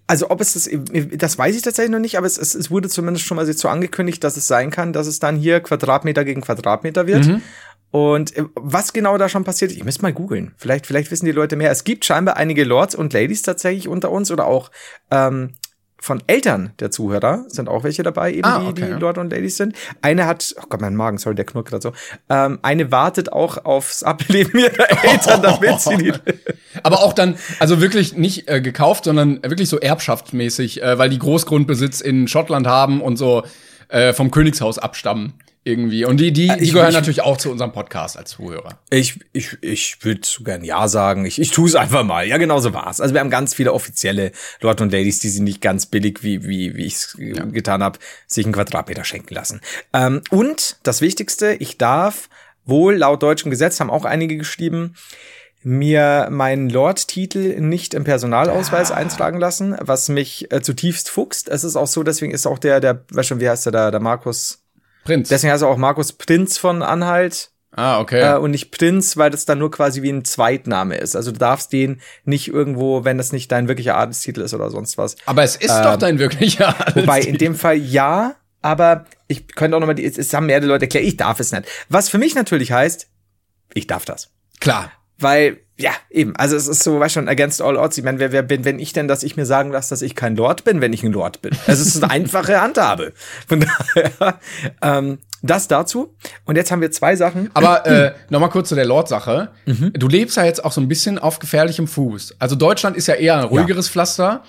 Also ob es das, das weiß ich tatsächlich noch nicht, aber es, es, es wurde zumindest schon mal so angekündigt, dass es sein kann, dass es dann hier Quadratmeter gegen Quadratmeter wird. Mhm. Und äh, was genau da schon passiert, ich müsste mal googeln. Vielleicht, vielleicht wissen die Leute mehr. Es gibt scheinbar einige Lords und Ladies tatsächlich unter uns oder auch ähm, von Eltern der Zuhörer sind auch welche dabei, eben ah, okay. die, die Lord und Ladies sind. Eine hat, oh Gott, mein Magen, sorry, der knurrt gerade so. Ähm, eine wartet auch aufs Ableben ihrer Eltern, damit sie die Aber auch dann, also wirklich nicht äh, gekauft, sondern wirklich so erbschaftsmäßig, äh, weil die Großgrundbesitz in Schottland haben und so äh, vom Königshaus abstammen irgendwie. Und die, die, die ich, gehören ich, natürlich auch zu unserem Podcast als Zuhörer. Ich, ich, ich würde so gern Ja sagen. Ich, ich tue es einfach mal. Ja, genau so war's. Also wir haben ganz viele offizielle Lord und Ladies, die sie nicht ganz billig, wie, wie, wie ich es ja. getan habe, sich einen Quadratmeter schenken lassen. Ähm, und das Wichtigste, ich darf wohl laut deutschem Gesetz, haben auch einige geschrieben, mir meinen Lord-Titel nicht im Personalausweis ah. eintragen lassen, was mich äh, zutiefst fuchst. Es ist auch so, deswegen ist auch der, der, weißt schon, wie heißt der da, der Markus Prinz. Deswegen heißt er auch Markus Prinz von Anhalt. Ah, okay. Äh, und nicht Prinz, weil das dann nur quasi wie ein Zweitname ist. Also du darfst den nicht irgendwo, wenn das nicht dein wirklicher Adelstitel ist oder sonst was. Aber es ist ähm, doch dein wirklicher Adelstitel. Wobei in dem Fall ja, aber ich könnte auch noch mal, die, es haben mehrere Leute erklärt, ich darf es nicht. Was für mich natürlich heißt, ich darf das. Klar. Weil ja, eben. Also es ist so, weißt schon, against all odds. Ich meine, wer, wer bin wenn ich denn, dass ich mir sagen lasse, dass ich kein Lord bin, wenn ich ein Lord bin? Also es ist eine einfache Handhabe. Von daher, ähm, das dazu. Und jetzt haben wir zwei Sachen. Aber äh, nochmal kurz zu der Lord-Sache. Mhm. Du lebst ja jetzt auch so ein bisschen auf gefährlichem Fuß. Also Deutschland ist ja eher ein ruhigeres ja. Pflaster.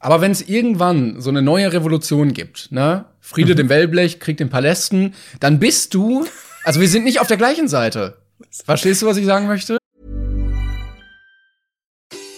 Aber wenn es irgendwann so eine neue Revolution gibt, ne? Friede mhm. dem Wellblech, Krieg den Palästen, dann bist du, also wir sind nicht auf der gleichen Seite. Verstehst du, was ich sagen möchte?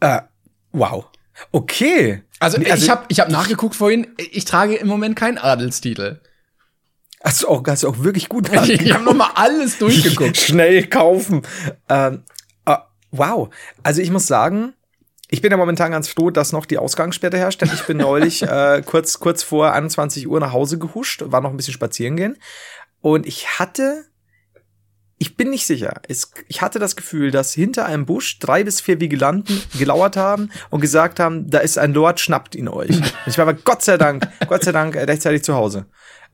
Äh, wow. Okay. Also, also ich habe ich hab nachgeguckt vorhin, ich trage im Moment keinen Adelstitel. Hast du auch, hast du auch wirklich gut Ich habe nochmal alles durchgeguckt. Schnell kaufen. Ähm, äh, wow. Also ich muss sagen, ich bin ja momentan ganz froh, dass noch die Ausgangssperre herrscht. Denn ich bin neulich äh, kurz, kurz vor 21 Uhr nach Hause gehuscht, war noch ein bisschen spazieren gehen. Und ich hatte ich bin nicht sicher. Es, ich hatte das Gefühl, dass hinter einem Busch drei bis vier Vigilanten gelauert haben und gesagt haben, da ist ein Lord, schnappt ihn euch. Und ich war aber Gott sei Dank, Gott sei Dank rechtzeitig zu Hause.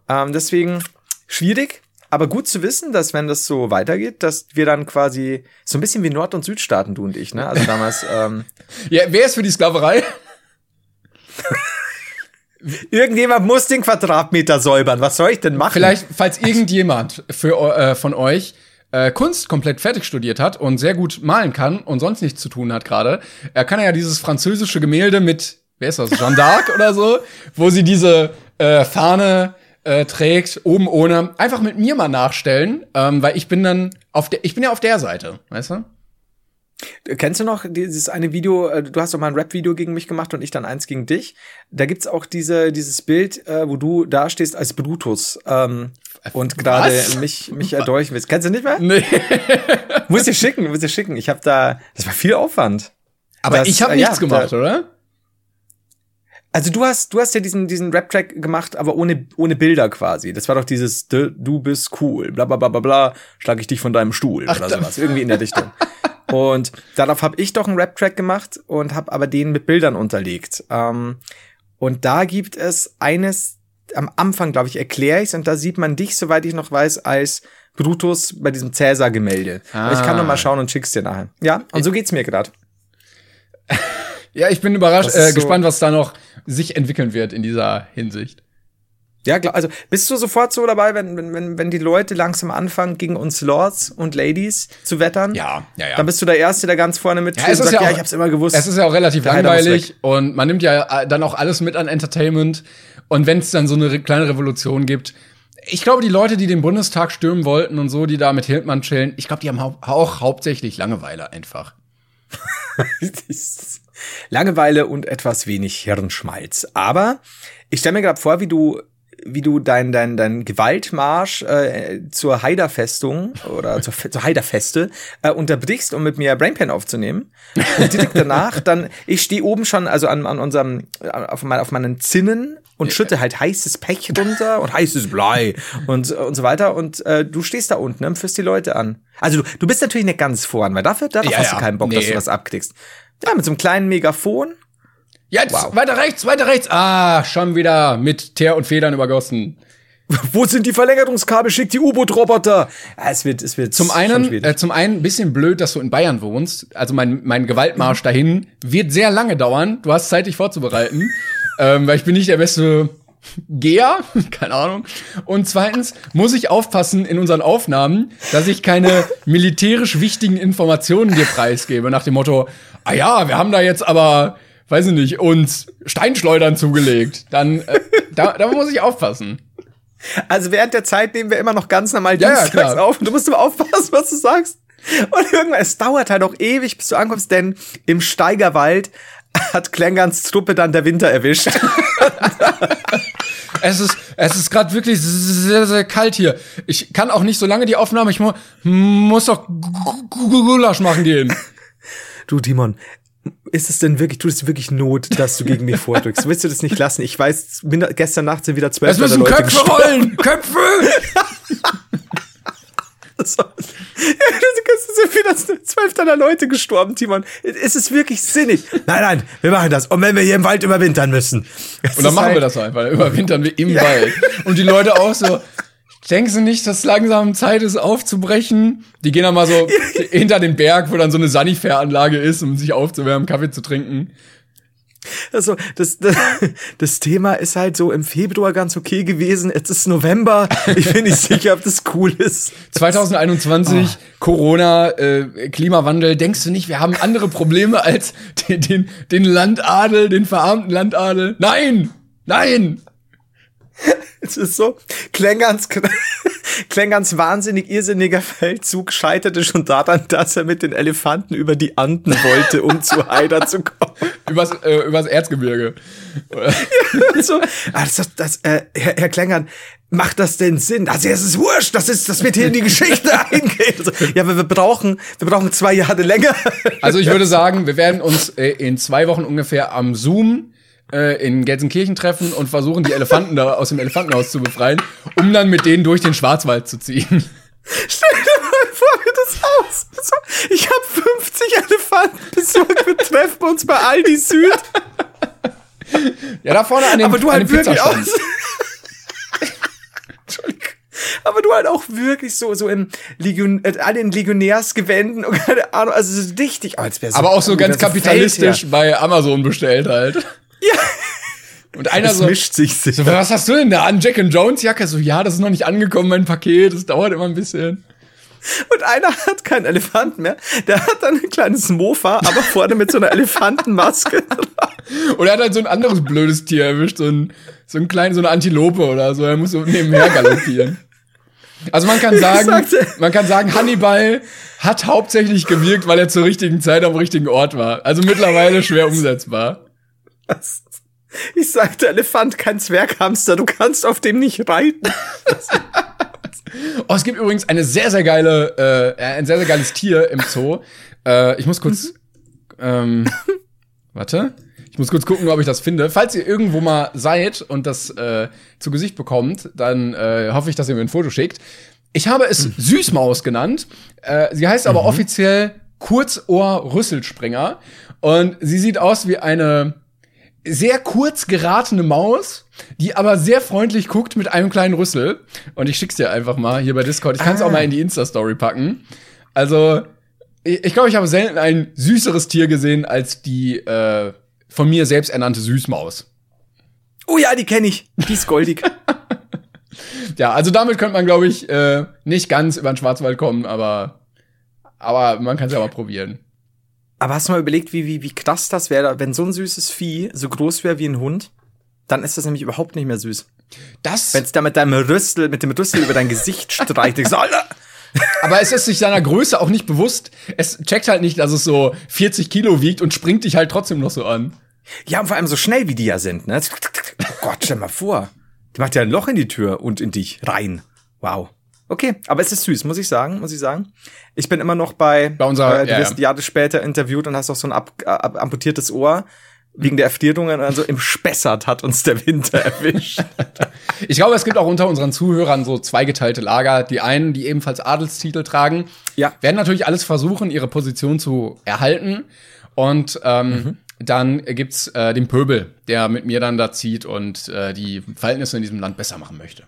Ähm, deswegen schwierig, aber gut zu wissen, dass wenn das so weitergeht, dass wir dann quasi so ein bisschen wie Nord- und Südstaaten, du und ich, ne? Also damals. Ähm, Ja, wer ist für die Sklaverei? irgendjemand muss den Quadratmeter säubern. Was soll ich denn machen? Vielleicht, falls irgendjemand für, äh, von euch äh, Kunst komplett fertig studiert hat und sehr gut malen kann und sonst nichts zu tun hat gerade, er kann ja dieses französische Gemälde mit, wer ist das, Jeanne d'Arc oder so, wo sie diese äh, Fahne äh, trägt, oben ohne, einfach mit mir mal nachstellen, ähm, weil ich bin dann auf der, ich bin ja auf der Seite, weißt du? Kennst du noch dieses eine Video, äh, du hast doch mal ein Rap-Video gegen mich gemacht und ich dann eins gegen dich. Da gibt's auch diese, dieses Bild, äh, wo du da stehst als Brutus ähm, und gerade mich, mich erdolchen willst. Kennst du nicht mehr? Nee. Muss dir schicken, muss dir schicken. Ich habe da, das war viel Aufwand. Aber Das, ich habe äh, nichts ja, gemacht, da- oder? Also du hast, du hast ja diesen, diesen Rap-Track gemacht, aber ohne, ohne Bilder quasi. Das war doch dieses, "Du- bist cool, bla bla bla bla bla, schlag ich dich von deinem Stuhl oder sowas. Irgendwie in der Richtung. Und darauf habe ich doch einen Rap-Track gemacht und habe aber den mit Bildern unterlegt. Ähm, und da gibt es eines, am Anfang, glaube ich, erkläre ich's und da sieht man dich, soweit ich noch weiß, als Brutus bei diesem Cäsar-Gemälde. Aber Ich kann noch mal schauen und schick's dir nachher. Ja, und so geht's mir gerade. Ja, ich bin überrascht, äh, so- gespannt, was da noch sich entwickeln wird in dieser Hinsicht. Ja, klar. Also bist du sofort so dabei, wenn, wenn, wenn, wenn die Leute langsam anfangen, gegen uns Lords und Ladies zu wettern? Ja, ja, ja. Dann bist du der Erste, der ganz vorne mit Ja, es ist sagt, ja, ja, auch, ich hab's immer gewusst. Es ist ja auch relativ Der langweilig und man nimmt ja äh, dann auch alles mit an Entertainment. Und wenn es dann so eine kleine Revolution gibt, ich glaube, die Leute, die den Bundestag stürmen wollten und so, die da mit Hildmann chillen, ich glaube, die haben hau auch hauptsächlich Langeweile einfach. Langeweile und etwas wenig Hirnschmalz. Aber ich stelle mir gerade vor, wie du wie du dein, dein, dein Gewaltmarsch äh, zur Haiderfestung oder zur, zur Haiderfeste äh, unterbrichst, um mit mir Brainpan aufzunehmen. Und direkt danach dann, ich stehe oben schon, also an, an unserem, auf, mein, auf meinen Zinnen und schütte halt heißes Pech runter und heißes Blei und, und so weiter. Und äh, du stehst da unten und führst die Leute an. Also du, du bist natürlich nicht ganz vorn, weil dafür, darauf Ja, hast ja. du keinen Bock, dass Nee. du was abkriegst. Ja, mit so einem kleinen Megafon. Jetzt, Wow. weiter rechts, weiter rechts. Ah, schon wieder mit Teer und Federn übergossen. Wo sind die Verlängerungskabel? Schickt die U-Boot-Roboter. Ja, es wird, es wird Zum einen, äh, zum einen ein bisschen blöd, dass du in Bayern wohnst. Also mein, mein Gewaltmarsch dahin wird sehr lange dauern. Du hast Zeit, dich vorzubereiten. ähm, weil ich bin nicht der beste Geher, keine Ahnung. Und zweitens muss ich aufpassen in unseren Aufnahmen, dass ich keine militärisch wichtigen Informationen dir preisgebe. Nach dem Motto, ah ja, wir haben da jetzt aber, weiß ich nicht, uns Steinschleudern zugelegt. Dann, äh, da, da muss ich aufpassen. also während der Zeit nehmen wir immer noch ganz normal Ja, ja, dienstags klar. auf. Und du musst immer aufpassen, was du sagst. Und irgendwann, es dauert halt auch ewig, bis du ankommst, denn im Steigerwald hat Klengans Truppe dann der Winter erwischt. Es ist, es ist gerade wirklich sehr, sehr kalt hier. Ich kann auch nicht so lange die Aufnahme, ich mu muss doch Gu- Gu- Gu- Gulasch machen gehen. Du, Timon, ist es denn wirklich, tut es wirklich Not, dass du gegen mich vordrückst? Willst du das nicht lassen? Ich weiß, minder- gestern Nacht sind wieder zwölf Es müssen Leute Köpfe gestorben. rollen! Köpfe! So. Ja, es sind wieder zwölf deiner Leute gestorben, Timon. Es ist wirklich sinnig. Nein, nein, wir machen das. Und wenn wir hier im Wald überwintern müssen. Und dann machen halt- wir das einfach. Überwintern wir im Wald. Und die Leute auch so, denkst du nicht, dass langsam Zeit ist, aufzubrechen? Die gehen dann mal so hinter den Berg, wo dann so eine Sanifair-Anlage ist, um sich aufzuwärmen, Kaffee zu trinken. Also, das, das, das Thema ist halt so im Februar ganz okay gewesen. Jetzt ist November. Ich bin nicht sicher, ob das cool ist. 2021, Corona, äh, Klimawandel, denkst du nicht, wir haben andere Probleme als den, den, den Landadel, den verarmten Landadel? Nein! Nein! Es ist so, Klengans, Klengans wahnsinnig irrsinniger Feldzug scheiterte schon daran, dass er mit den Elefanten über die Anden wollte, um zu Haider zu kommen. Übers, äh, übers Erzgebirge. so, ah, das, äh, Herr, Herr Klengern, macht das denn Sinn? Also es ist wurscht, das ist, das wird hier in die Geschichte eingehen. Also, ja, aber wir brauchen, wir brauchen zwei Jahre länger. Also ich würde sagen, wir werden uns äh, in zwei Wochen ungefähr am Zoom äh, in Gelsenkirchen treffen und versuchen, die Elefanten da aus dem Elefantenhaus zu befreien, um dann mit denen durch den Schwarzwald zu ziehen. Stell dir mal Ich habe 50 Elefanten besorgt. Wir treffen uns bei Aldi Süd. Ja, da vorne an dem, Aber du an halt wirklich auch. Entschuldigung. Aber du halt auch wirklich so, so im Legion, äh, alle in Legionärsgewänden und keine Ahnung, also so richtig. Oh, jetzt wär Aber auch so ganz das kapitalistisch bei Amazon bestellt halt. Ja. Und einer Es so, mischt sich so, sehr. was hast du denn da an? Jack and Jones Jacke? So, ja, das ist noch nicht angekommen, mein Paket. Das dauert immer ein bisschen. Und einer hat keinen Elefanten mehr. Der hat dann ein kleines Mofa, aber vorne mit so einer Elefantenmaske. Und er hat halt so ein anderes blödes Tier erwischt, so ein, so ein kleines, so eine Antilope oder so. Er muss so nebenher galoppieren. Also man kann sagen, sagte- man kann sagen, Hannibal hat hauptsächlich gewirkt, weil er zur richtigen Zeit am richtigen Ort war. Also mittlerweile schwer umsetzbar. Ich sagte, Elefant, kein Zwerghamster, du kannst auf dem nicht reiten. Oh, es gibt übrigens eine sehr, sehr geile, äh, ein sehr, sehr geiles Tier im Zoo. Äh, ich muss kurz, ähm, warte. Ich muss kurz gucken, ob ich das finde. Falls ihr irgendwo mal seid und das äh, zu Gesicht bekommt, dann äh, hoffe ich, dass ihr mir ein Foto schickt. Ich habe es Süßmaus genannt. Äh, sie heißt aber offiziell Kurzohr-Rüsselspringer. Und sie sieht aus wie eine sehr kurz geratene Maus, die aber sehr freundlich guckt mit einem kleinen Rüssel. Und ich schick's dir einfach mal hier bei Discord. Ich kann es auch mal in die Insta-Story packen. Also, ich, ich glaube, ich habe selten ein süßeres Tier gesehen als die äh, von mir selbst ernannte Süßmaus. Oh ja, die kenne ich. Die ist goldig. Ja, also damit könnte man, glaube ich, äh, nicht ganz über den Schwarzwald kommen, aber, aber man kann es ja mal probieren. Aber hast du mal überlegt, wie, wie, wie krass das wäre, wenn so ein süßes Vieh so groß wäre wie ein Hund? Dann ist das nämlich überhaupt nicht mehr süß. Das, Wenn es da mit deinem Rüssel, mit dem Rüssel über dein Gesicht streicht, so, Alter! aber es ist sich seiner Größe auch nicht bewusst. Es checkt halt nicht, dass es so 40 Kilo wiegt und springt dich halt trotzdem noch so an. Ja, und vor allem so schnell wie die ja sind, ne? Oh Gott, stell mal vor. Die macht ja ein Loch in die Tür und in dich rein. Wow. Okay, aber es ist süß, muss ich sagen, muss ich sagen. Ich bin immer noch bei, Bei unserer- äh, du ja, wirst ja. Jahre später interviewt und hast auch so ein ab, ab, amputiertes Ohr wegen der Erfrierungen. Also im Spessart hat uns der Winter erwischt. Ich glaube, es gibt auch unter unseren Zuhörern so zweigeteilte Lager. Die einen, die ebenfalls Adelstitel tragen, Ja. werden natürlich alles versuchen, ihre Position zu erhalten. Und ähm, Mhm. dann gibt's äh, den Pöbel, der mit mir dann da zieht und äh, die Verhältnisse in diesem Land besser machen möchte.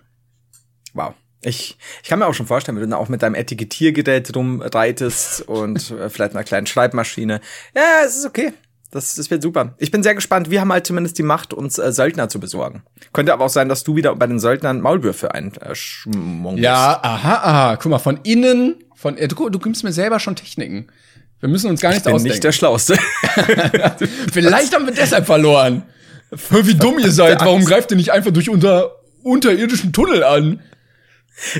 Wow. Ich, ich kann mir auch schon vorstellen, wenn du auch mit deinem Etikettiergerät rumreitest und äh, vielleicht einer kleinen Schreibmaschine. Ja, es ist okay. Das, das wird super. Ich bin sehr gespannt. Wir haben halt zumindest die Macht, uns äh, Söldner zu besorgen. Könnte aber auch sein, dass du wieder bei den Söldnern Maulwürfe einschmungst. Ja, aha, aha. Guck mal, von innen, von äh, du, du gibst mir selber schon Techniken. Wir müssen uns gar ich nichts bin ausdenken. nicht der Schlauste. Vielleicht haben wir deshalb verloren. Hör, wie dumm ihr seid. Warum greift ihr nicht einfach durch unter unterirdischen Tunnel an?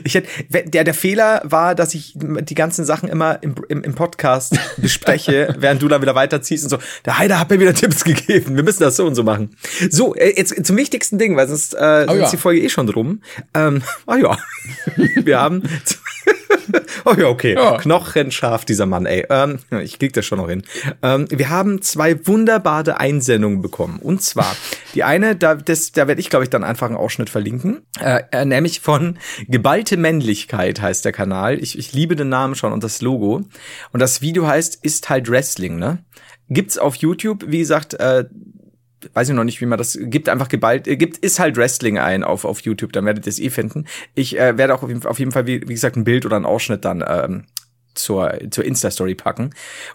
Ich hätte, der, der Fehler war, dass ich die ganzen Sachen immer im, im, im Podcast bespreche, während du da wieder weiterziehst und so. Der Heider hat mir wieder Tipps gegeben. Wir müssen das so und so machen. So, äh, jetzt zum wichtigsten Ding, weil sonst äh, Oh ist ja. die Folge eh schon drum. Ähm, ah ja, wir haben. oh ja, okay. Ja. Knochenscharf dieser Mann, ey. Ähm, ich krieg das schon noch hin. Ähm, wir haben zwei wunderbare Einsendungen bekommen. Und zwar die eine, da, das, da werde ich, glaube ich, dann einfach einen Ausschnitt verlinken. Äh, äh, nämlich von Geballte Männlichkeit heißt der Kanal. Ich, ich liebe den Namen schon und das Logo. Und das Video heißt, ist halt Wrestling, ne? Gibt's auf YouTube, wie gesagt, äh, weiß ich noch nicht, wie man das gibt, einfach geballt, äh, gibt, ist halt Wrestling ein auf, auf YouTube, dann werdet ihr es eh finden. Ich äh, werde auch auf jeden, auf jeden Fall, wie, wie gesagt, ein Bild oder einen Ausschnitt dann ähm, zur, zur Insta-Story packen.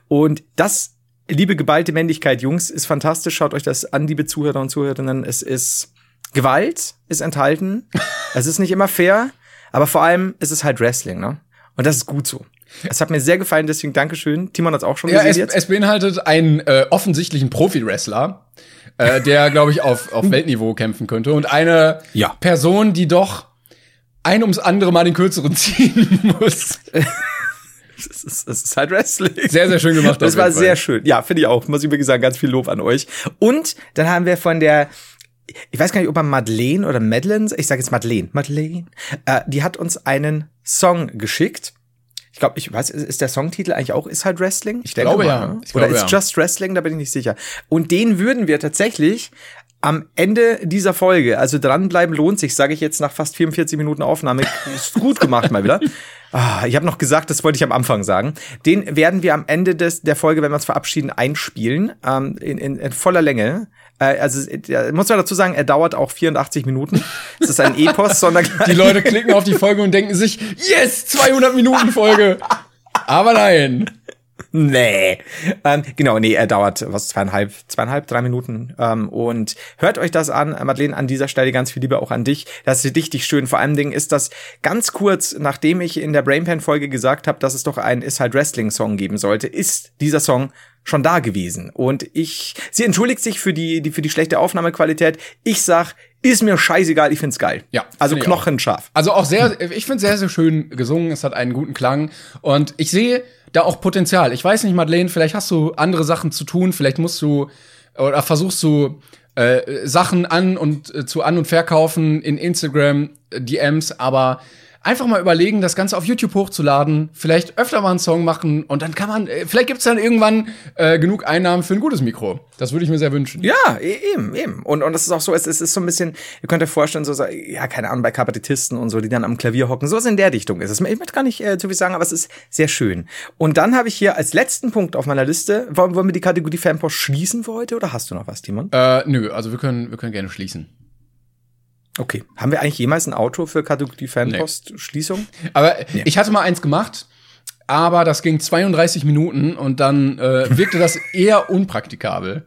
Und das, liebe geballte Männlichkeit, Jungs, ist fantastisch. Schaut euch das an, liebe Zuhörer und Zuhörerinnen. Es ist Gewalt ist enthalten. es ist nicht immer fair, aber vor allem ist es halt Wrestling, ne? Und das ist gut so. Es hat mir sehr gefallen, deswegen Dankeschön. Timon hat es auch schon Ja, gesehen es, jetzt. es beinhaltet einen äh, offensichtlichen Profi-Wrestler, äh, der, glaube ich, auf, auf Weltniveau kämpfen könnte. Und eine Ja. Person, die doch ein ums andere Mal den kürzeren ziehen muss. Es ist, es ist halt Wrestling. Sehr, sehr schön gemacht. Das war sehr schön. Ja, finde ich auch. Muss ich wirklich sagen, ganz viel Lob an euch. Und dann haben wir von der, ich weiß gar nicht, ob man Madeleine oder Madeleine, ich sage jetzt Madeleine, Madeleine, äh, die hat uns einen Song geschickt. Ich glaube, ich weiß, ist der Songtitel eigentlich auch Ist halt Wrestling? Ich glaube, ja. ne? Ich Oder glaube, ist ja. Just Wrestling? Da bin ich nicht sicher. Und den würden wir tatsächlich am Ende dieser Folge, also dranbleiben lohnt sich, sage ich jetzt nach fast 44 Minuten Aufnahme, ist gut gemacht mal wieder. Ah, ich habe noch gesagt, das wollte ich am Anfang sagen. Den werden wir am Ende des, der Folge, wenn wir uns verabschieden, einspielen, ähm, in, in, in voller Länge. Äh, also muss man dazu sagen, er dauert auch 84 Minuten. Es ist ein Epos, sondern Die Leute klicken auf die Folge und denken sich, yes, 200 Minuten Folge. Aber nein. Nee. Ähm, genau, nee, er dauert was zweieinhalb, zweieinhalb, drei Minuten. Ähm, und hört euch das an, Madeleine, an dieser Stelle ganz viel Liebe auch an dich. Das ist richtig schön. Vor allen Dingen ist das ganz kurz, nachdem ich in der Brainpan-Folge gesagt habe, dass es doch einen Is Halt Wrestling-Song geben sollte, ist dieser Song schon da gewesen. Und ich, sie entschuldigt sich für die, die für die schlechte Aufnahmequalität. Ich sag, ist mir scheißegal, ich find's geil. Ja, Also ich auch. knochenscharf. Also auch sehr, ich finde sehr, sehr schön gesungen. Es hat einen guten Klang. Und ich sehe da auch Potenzial. Ich weiß nicht, Madeleine, vielleicht hast du andere Sachen zu tun. Vielleicht musst du oder versuchst du äh, Sachen an und äh, zu an und verkaufen in Instagram äh, DMs, aber einfach mal überlegen, das Ganze auf YouTube hochzuladen, vielleicht öfter mal einen Song machen und dann kann man, äh, vielleicht gibt's dann irgendwann äh, genug Einnahmen für ein gutes Mikro. Das würde ich mir sehr wünschen. Ja, e- eben, eben. Und, und das ist auch so, es, es ist so ein bisschen, ihr könnt euch vorstellen, so, ja, keine Ahnung, bei Kabarettisten und so, die dann am Klavier hocken, so was in der Dichtung ist es. Ich möchte gar nicht äh, zu viel sagen, aber es ist sehr schön. Und dann habe ich hier als letzten Punkt auf meiner Liste, wollen, wollen wir die Kategorie Fanpost schließen für heute oder hast du noch was, Timon? Äh, nö, also wir können, wir können gerne schließen. Okay. Haben wir eigentlich jemals ein Auto für Kategorie Fanpost Schließung? Aber ich hatte mal eins gemacht, aber das ging 32 Minuten und dann äh, wirkte das eher unpraktikabel.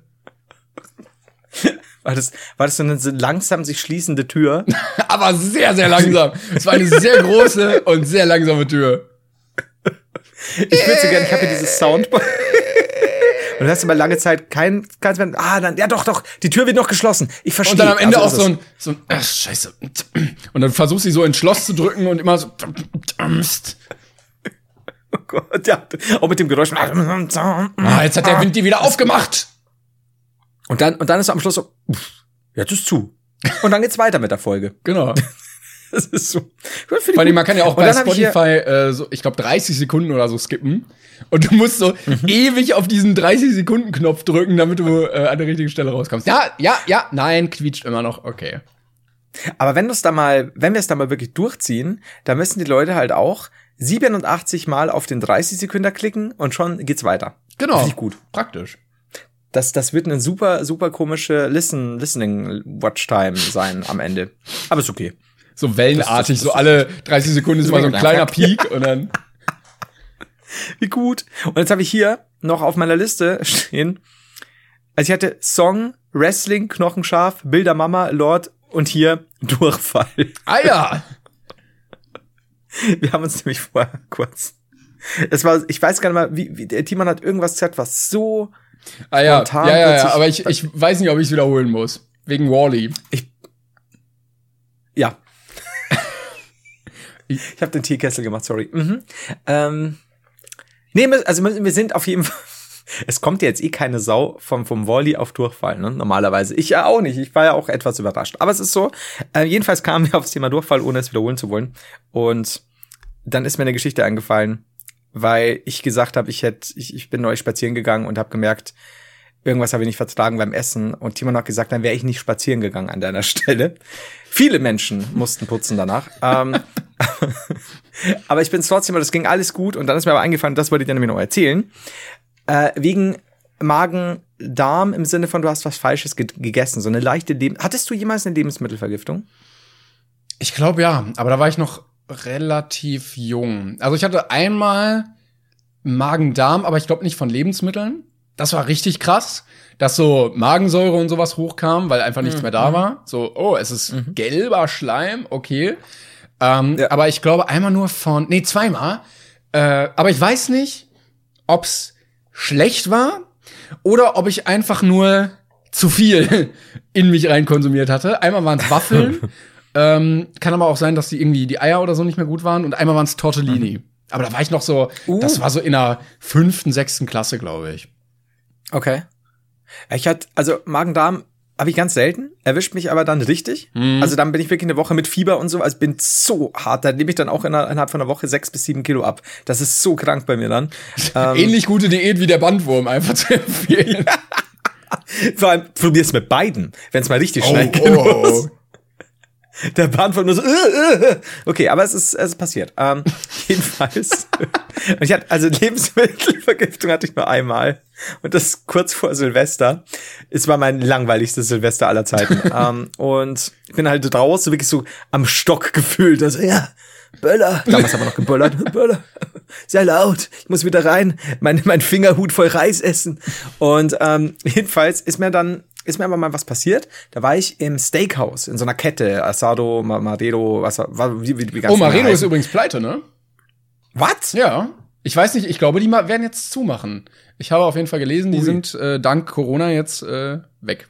War das, war das so eine langsam sich schließende Tür? Aber sehr, sehr langsam. Es war eine sehr große und sehr langsame Tür. Ich würde so gerne, ich habe hier dieses Soundboard. Und du hast aber lange Zeit kein, kein, ah, dann, ja doch, doch, die Tür wird noch geschlossen. Ich verstehe. Und dann am Ende Also auch so ein, so ein, ach, scheiße. Und dann versuchst sie so ins Schloss zu drücken und immer so, Oh Gott, ja, auch mit dem Geräusch. ah, jetzt hat der Wind die wieder aufgemacht. Und dann, und dann ist am Schluss so, jetzt ist zu. Und dann geht's weiter mit der Folge. Genau. Das ist so. Vor allem, man kann ja auch bei hab ich Spotify äh, so, ich glaube, 30 Sekunden oder so skippen. Und du musst so Mhm. ewig auf diesen 30 Sekunden Knopf drücken, damit du äh, an der richtigen Stelle rauskommst. Ja, ja, ja, nein, quietscht immer noch. Okay. Aber wenn du es da mal, wenn wir es da mal wirklich durchziehen, dann müssen die Leute halt auch 87 Mal auf den 30 Sekunden klicken und schon geht's weiter. Genau. Finde ich gut. Praktisch. Das, das wird eine super, super komische Listen, Listening Watch Time sein am Ende. Aber ist okay. So wellenartig, Das- das- so alle 30 Sekunden ist mal so ein Ja. kleiner Peak und dann. Wie gut. Und jetzt habe ich hier noch auf meiner Liste stehen. Also ich hatte Song, Wrestling, Knochenscharf, Bilder Mama, Lord und hier Durchfall. Ah ja. Wir haben uns nämlich vorher kurz. Es war, ich weiß gar nicht mal, wie, wie der Timon hat irgendwas gesagt, was so. Ah ja. Spontan Ja, ja, ja. Aber ich, ich weiß nicht, ob ich es wiederholen muss. Wegen Wally. Ja. ich ich habe den Teekessel gemacht, sorry. Mhm. Ähm, nee, also wir sind auf jeden Fall. Es kommt ja jetzt eh keine Sau vom, vom Volley auf Durchfall, ne? Normalerweise. Ich ja auch nicht. Ich war ja auch etwas überrascht. Aber es ist so. Äh, jedenfalls kamen wir aufs Thema Durchfall, ohne es wiederholen zu wollen. Und dann ist mir eine Geschichte eingefallen, weil ich gesagt habe, ich hätte, ich, ich bin neu spazieren gegangen und habe gemerkt, irgendwas habe ich nicht vertragen beim Essen. Und Timon hat gesagt, dann wäre ich nicht spazieren gegangen an deiner Stelle. Viele Menschen mussten putzen danach. ähm, aber ich bin trotzdem, das ging alles gut. Und dann ist mir aber eingefallen, das wollte ich dir nämlich noch erzählen. Äh, wegen Magen-Darm im Sinne von, du hast was Falsches ge gegessen. So eine leichte Leben. Hattest du jemals eine Lebensmittelvergiftung? Ich glaube ja, aber da war ich noch relativ jung. Also ich hatte einmal Magen-Darm, aber ich glaube nicht von Lebensmitteln. Das war richtig krass, dass so Magensäure und sowas hochkam, weil einfach nichts mehr da war. So, oh, es ist gelber Schleim, okay. Ähm, Ja. Aber ich glaube einmal nur von, nee, zweimal. Äh, aber ich weiß nicht, ob's schlecht war oder ob ich einfach nur zu viel in mich rein konsumiert hatte. Einmal waren es Waffeln. ähm, kann aber auch sein, dass die irgendwie die Eier oder so nicht mehr gut waren. Und einmal waren es Tortellini. Aber da war ich noch so, das war so in der fünften, sechsten Klasse, glaube ich. Okay. Ich hatte, also Magen-Darm habe ich ganz selten, erwischt mich aber dann richtig. Also dann bin ich wirklich eine Woche mit Fieber und so, also bin so hart, da nehme ich dann auch inner- innerhalb von einer Woche sechs bis sieben Kilo ab. Das ist so krank bei mir dann. Ähm, Ähnlich gute Diät wie der Bandwurm, einfach zu empfehlen. Vor allem probier's mit beiden, wenn es mal richtig Oh, schnell oh, gehen oh. Der Bahnfahrt nur so, äh, äh, äh. okay, aber es ist, es ist passiert. Ähm, jedenfalls. und ich hatte, also Lebensmittelvergiftung hatte ich nur einmal. Und das kurz vor Silvester. Es war mein langweiligstes Silvester aller Zeiten. ähm, und ich bin halt draußen wirklich so am Stock gefühlt. Also, ja, Böller. Damals haben wir noch geböllert. Böller. Sehr laut. Ich muss wieder rein. Mein, mein Fingerhut voll Reis essen. Und ähm, jedenfalls ist mir dann ist mir aber mal was passiert. Da war ich im Steakhouse in so einer Kette, Asado, Ma- Madedo, was war, wie, wie, wie ganz Oh, Maredo ist übrigens pleite, ne? What? Ja. Ich weiß nicht, ich glaube, die werden jetzt zumachen. Ich habe auf jeden Fall gelesen, die Ui. sind äh, dank Corona jetzt äh, weg.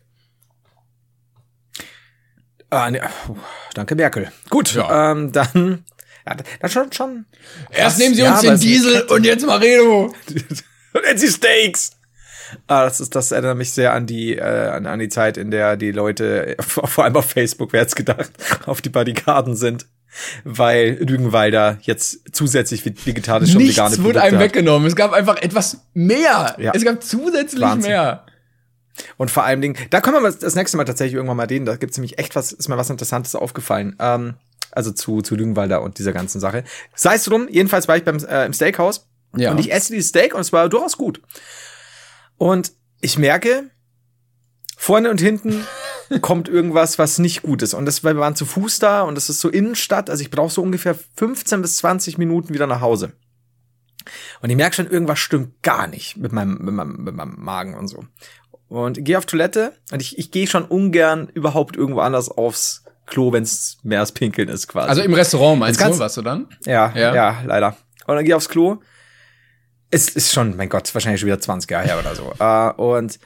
Ah, puh, danke Merkel. Gut, Ja. ähm, dann, ja, dann schon, schon. Erst krass. nehmen sie Ja, uns aber den Diesel und jetzt Maredo. und jetzt die Steaks. Ah, das ist, das erinnert mich sehr an die, äh, an, an die Zeit, in der die Leute, äh, vor allem auf Facebook, wer hätte gedacht, auf die Barrikaden sind. Weil Lügenwalder jetzt zusätzlich ve- vegetarische und vegane Nichts Produkte wurde einem hat. weggenommen. Es gab einfach etwas mehr. Ja. Es gab zusätzlich Wahnsinn. mehr. Und vor allem Dingen, da können wir mal das nächste Mal tatsächlich irgendwann mal reden. Da gibt's nämlich echt was, ist mir was Interessantes aufgefallen. Ähm, also zu, zu Lügenwalder und dieser ganzen Sache. Sei es drum, jedenfalls war ich beim äh, im Steakhouse Ja. und ich esse dieses Steak und es war durchaus gut. Und ich merke, vorne und hinten kommt irgendwas, was nicht gut ist. Und das, weil wir waren zu Fuß da und das ist so Innenstadt. Also ich brauche so ungefähr 15 bis 20 Minuten wieder nach Hause. Und ich merke schon, irgendwas stimmt gar nicht mit meinem, mit meinem, mit meinem Magen und so. Und gehe auf Toilette und ich, ich gehe schon ungern überhaupt irgendwo anders aufs Klo, wenn es mehr als Pinkeln ist quasi. Also im Restaurant meinst du, was du dann? ja, Ja. ja, leider. Und dann gehe ich aufs Klo. Es ist schon, mein Gott, wahrscheinlich schon wieder 20 Jahre her oder so. Äh, und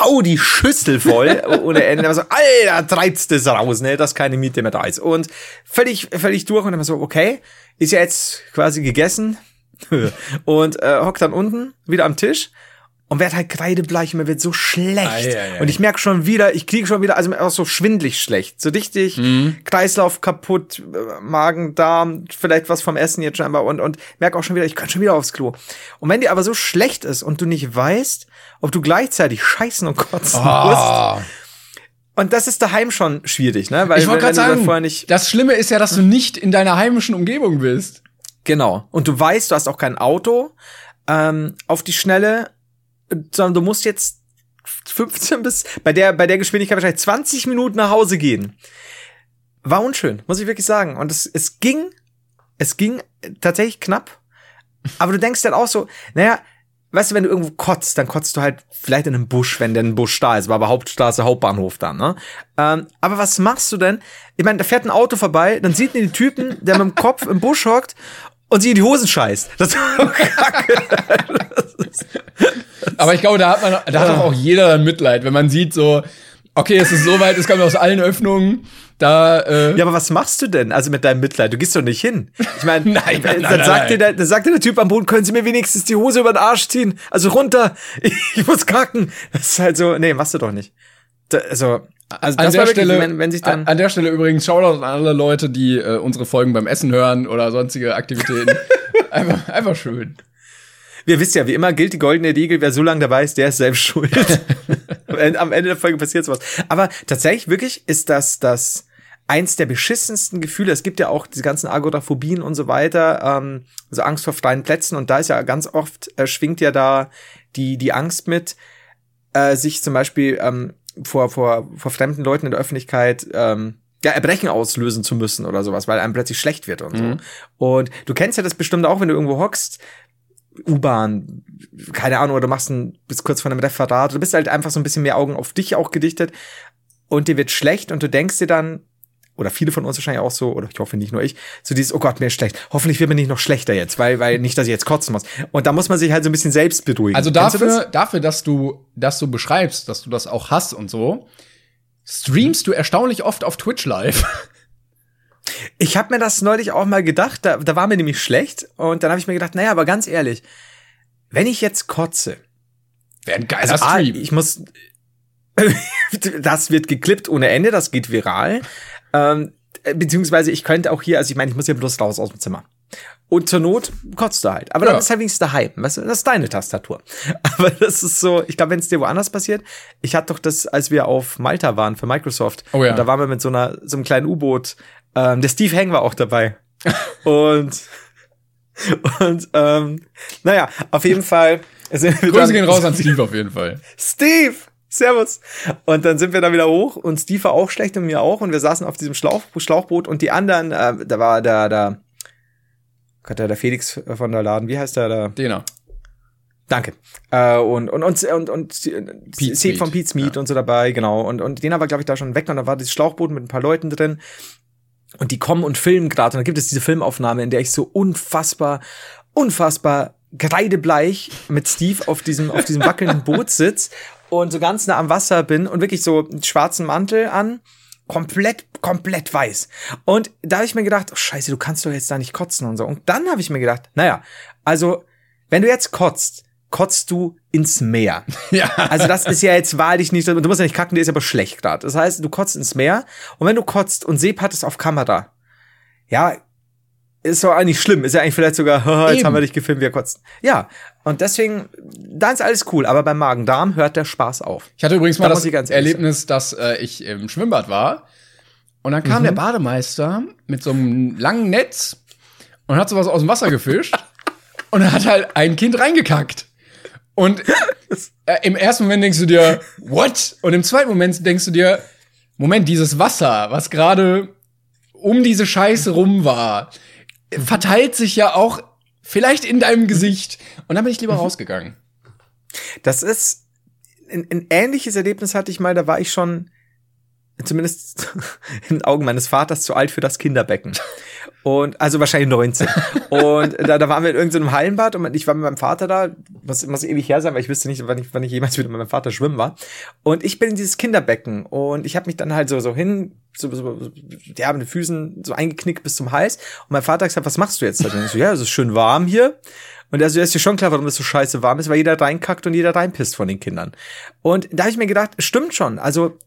hau die Schüssel voll ohne Ende. Also, Alter, treibt das raus, ne, dass keine Miete mehr da ist. Und völlig, völlig durch und dann so, okay, ist ja jetzt quasi gegessen. und äh, hockt dann unten wieder am Tisch und werd halt kreidebleich und mir wird so schlecht. Ei, ei, ei. Und ich merke schon wieder, ich kriege schon wieder, also mir auch so schwindlig schlecht. So richtig Mhm. Kreislauf kaputt, äh, Magen, Darm, vielleicht was vom Essen jetzt scheinbar und, und merke auch schon wieder, ich kann schon wieder aufs Klo. Und wenn dir aber so schlecht ist und du nicht weißt, ob du gleichzeitig scheißen und kotzen musst, Ah. und das ist daheim schon schwierig, ne? Weil Ich wollte gerade sagen, vorher nicht, das Schlimme ist ja, dass du nicht in deiner heimischen Umgebung bist. Genau. Und du weißt, du hast auch kein Auto ähm, auf die Schnelle, sondern du musst jetzt 15 bis bei der bei der Geschwindigkeit wahrscheinlich 20 Minuten nach Hause gehen. War unschön, muss ich wirklich sagen. Und es, es ging, es ging tatsächlich knapp. Aber du denkst dann auch so, naja, weißt du, wenn du irgendwo kotzt, dann kotzt du halt vielleicht in einem Busch, wenn denn ein Busch da ist, war aber Hauptstraße, Hauptbahnhof dann, ne? Ähm, aber was machst du denn? Ich meine, da fährt ein Auto vorbei, dann sieht man den Typen, der mit dem Kopf im Busch hockt und sich in die Hosen scheißt. Das ist doch kacke. Aber ich glaube, da hat man, da hat doch auch jeder dann Mitleid, wenn man sieht so, okay, es ist so weit, es kommt aus allen Öffnungen, da, äh, Ja, aber was machst du denn? Also mit deinem Mitleid, du gehst doch nicht hin. Ich meine, Nein, nein, dann, nein, sagt nein. dir der, dann sagt dir der Typ am Boden, können Sie mir wenigstens die Hose über den Arsch ziehen? Also runter, ich muss kacken. Das ist halt so, nee, machst du doch nicht. Da, also, also an der war wirklich, Stelle, wenn, wenn sich dann an, an der Stelle übrigens Shoutout an alle Leute, die äh, unsere Folgen beim Essen hören oder sonstige Aktivitäten. einfach, einfach schön. Wir wissen ja, wie immer gilt die goldene Regel, wer so lange dabei ist, der ist selbst schuld. Am Ende der Folge passiert sowas. Aber tatsächlich, wirklich, ist das das eins der beschissensten Gefühle. Es gibt ja auch diese ganzen Agoraphobien und so weiter, ähm, also Angst vor freien Plätzen. Und da ist ja ganz oft, äh, schwingt ja da die, die Angst mit, äh, sich zum Beispiel ähm, vor, vor, vor fremden Leuten in der Öffentlichkeit ähm, ja, Erbrechen auslösen zu müssen oder sowas, weil einem plötzlich schlecht wird und so. Und du kennst ja das bestimmt auch, wenn du irgendwo hockst, U-Bahn, keine Ahnung, oder du machst ein, bist kurz vor einem Referat, du bist halt einfach so ein bisschen mehr Augen auf dich auch gedichtet und dir wird schlecht und du denkst dir dann, oder viele von uns wahrscheinlich auch so, oder ich hoffe nicht nur ich, so dieses, oh Gott, mir ist schlecht. Hoffentlich wird mir nicht noch schlechter jetzt, weil, weil nicht, dass ich jetzt kotzen muss. Und da muss man sich halt so ein bisschen selbst beruhigen. Also du das? dafür, dafür, dass du, dass du beschreibst, dass du das auch hast und so, streamst du erstaunlich oft auf Twitch live. Ich habe mir das neulich auch mal gedacht, da, da war mir nämlich schlecht und dann habe ich mir gedacht, naja, aber ganz ehrlich, wenn ich jetzt kotze, Wäre ein geiler also A, Stream. ich muss, das wird geklippt ohne Ende, das geht viral, ähm, beziehungsweise ich könnte auch hier, also ich meine, ich muss ja bloß raus aus dem Zimmer. Und zur Not kotzt du halt. Aber Ja. dann ist halt wenigstens daheim. Weißt du, das ist deine Tastatur. Aber das ist so, ich glaube, wenn es dir woanders passiert, ich hatte doch das, als wir auf Malta waren für Microsoft. Oh ja. Und da waren wir mit so einer, so einem kleinen U-Boot. Ähm, der Steve Hang war auch dabei. und, und, ähm, naja, auf jeden Fall. Grüße gehen raus an Steve auf jeden Fall. Steve! Servus. Und dann sind wir da wieder hoch und Steve war auch schlecht und mir auch und wir saßen auf diesem Schlauch, Schlauchboot und die anderen, äh, da war der, der, Gott, der, Felix von der Laden, wie heißt der da? Dena. Danke. Äh, und, und, und, und, und Pete's Seed von. Pete's Meat und so dabei, genau. Und, und den war, glaube ich, da schon weg und da war dieses Schlauchboot mit ein paar Leuten drin. Und die kommen und filmen gerade. Und da gibt es diese Filmaufnahme, in der ich so unfassbar, unfassbar kreidebleich mit Steve auf diesem, auf diesem wackelnden Boot sitz und so ganz nah am Wasser bin und wirklich so einen schwarzen Mantel an. Komplett, komplett weiß. Und da habe ich mir gedacht, oh scheiße, du kannst doch jetzt da nicht kotzen und so. Und dann habe ich mir gedacht, naja, also, wenn du jetzt kotzt, kotzt du ins Meer. Ja. Also das ist ja jetzt wahrlich nicht, du musst ja nicht kacken, der ist aber schlecht gerade. Das heißt, du kotzt ins Meer und wenn du kotzt und Sepp hat es auf Kamera, ja, ist doch eigentlich schlimm. Ist ja eigentlich vielleicht sogar, jetzt Eben. haben wir dich gefilmt, wir kotzen. Ja, und deswegen, dann ist alles cool, aber beim Magen-Darm hört der Spaß auf. Ich hatte übrigens mal Da das Erlebnis, dass äh, ich im Schwimmbad war und dann Mhm. kam der Bademeister mit so einem langen Netz und hat sowas aus dem Wasser gefischt und er hat halt ein Kind reingekackt. Und äh, im ersten Moment denkst du dir, what? Und im zweiten Moment denkst du dir, Moment, dieses Wasser, was gerade um diese Scheiße rum war, verteilt sich ja auch vielleicht in deinem Gesicht. Und dann bin ich lieber Mhm. rausgegangen. Das ist ein, ein ähnliches Erlebnis hatte ich mal, da war ich schon zumindest in den Augen meines Vaters zu alt für das Kinderbecken. Und also wahrscheinlich 19. Und da, da waren wir in irgendeinem Hallenbad und ich war mit meinem Vater da, muss, muss ewig her sein, weil ich wüsste nicht, wann ich, wann ich jemals wieder mit meinem Vater schwimmen war. Und ich bin in dieses Kinderbecken und ich habe mich dann halt so so hin, so, so, ja, mit den Füßen so eingeknickt bis zum Hals. Und mein Vater hat gesagt, was machst du jetzt? drin? ich so, ja, es ist schön warm hier. Und er so, ja, ist dir schon klar, warum das so scheiße warm ist, weil jeder reinkackt und jeder reinpisst von den Kindern. Und da habe ich mir gedacht, stimmt schon. Also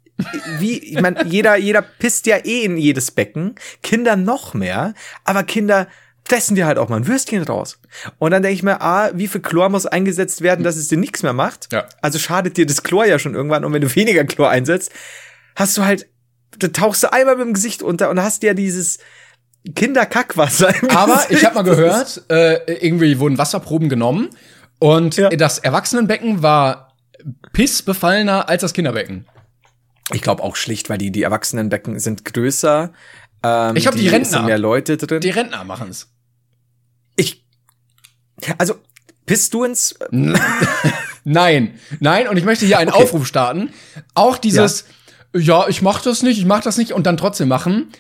wie, ich meine, jeder, jeder pisst ja eh in jedes Becken, Kinder noch mehr, aber Kinder fressen dir halt auch mal ein Würstchen raus. Und dann denke ich mir, ah, wie viel Chlor muss eingesetzt werden, dass es dir nichts mehr macht? Ja. Also schadet dir das Chlor ja schon irgendwann. Und wenn du weniger Chlor einsetzt, hast du halt, da tauchst du einmal mit dem Gesicht unter und hast ja dieses Kinderkackwasser im Aber Gesicht. ich habe mal gehört, äh, irgendwie wurden Wasserproben genommen und Ja. das Erwachsenenbecken war pissbefallener als das Kinderbecken. Ich glaube auch schlicht, weil die, die Erwachsenenbecken sind größer. Ähm, Ich glaub, die Rentner. sind mehr Leute drin. Die Rentner machen's. ich, also, pisst du ins, Nein, nein, und ich möchte hier einen Okay. Aufruf starten. Auch dieses, ja. Ich mach das nicht, ich mach das nicht und dann trotzdem machen.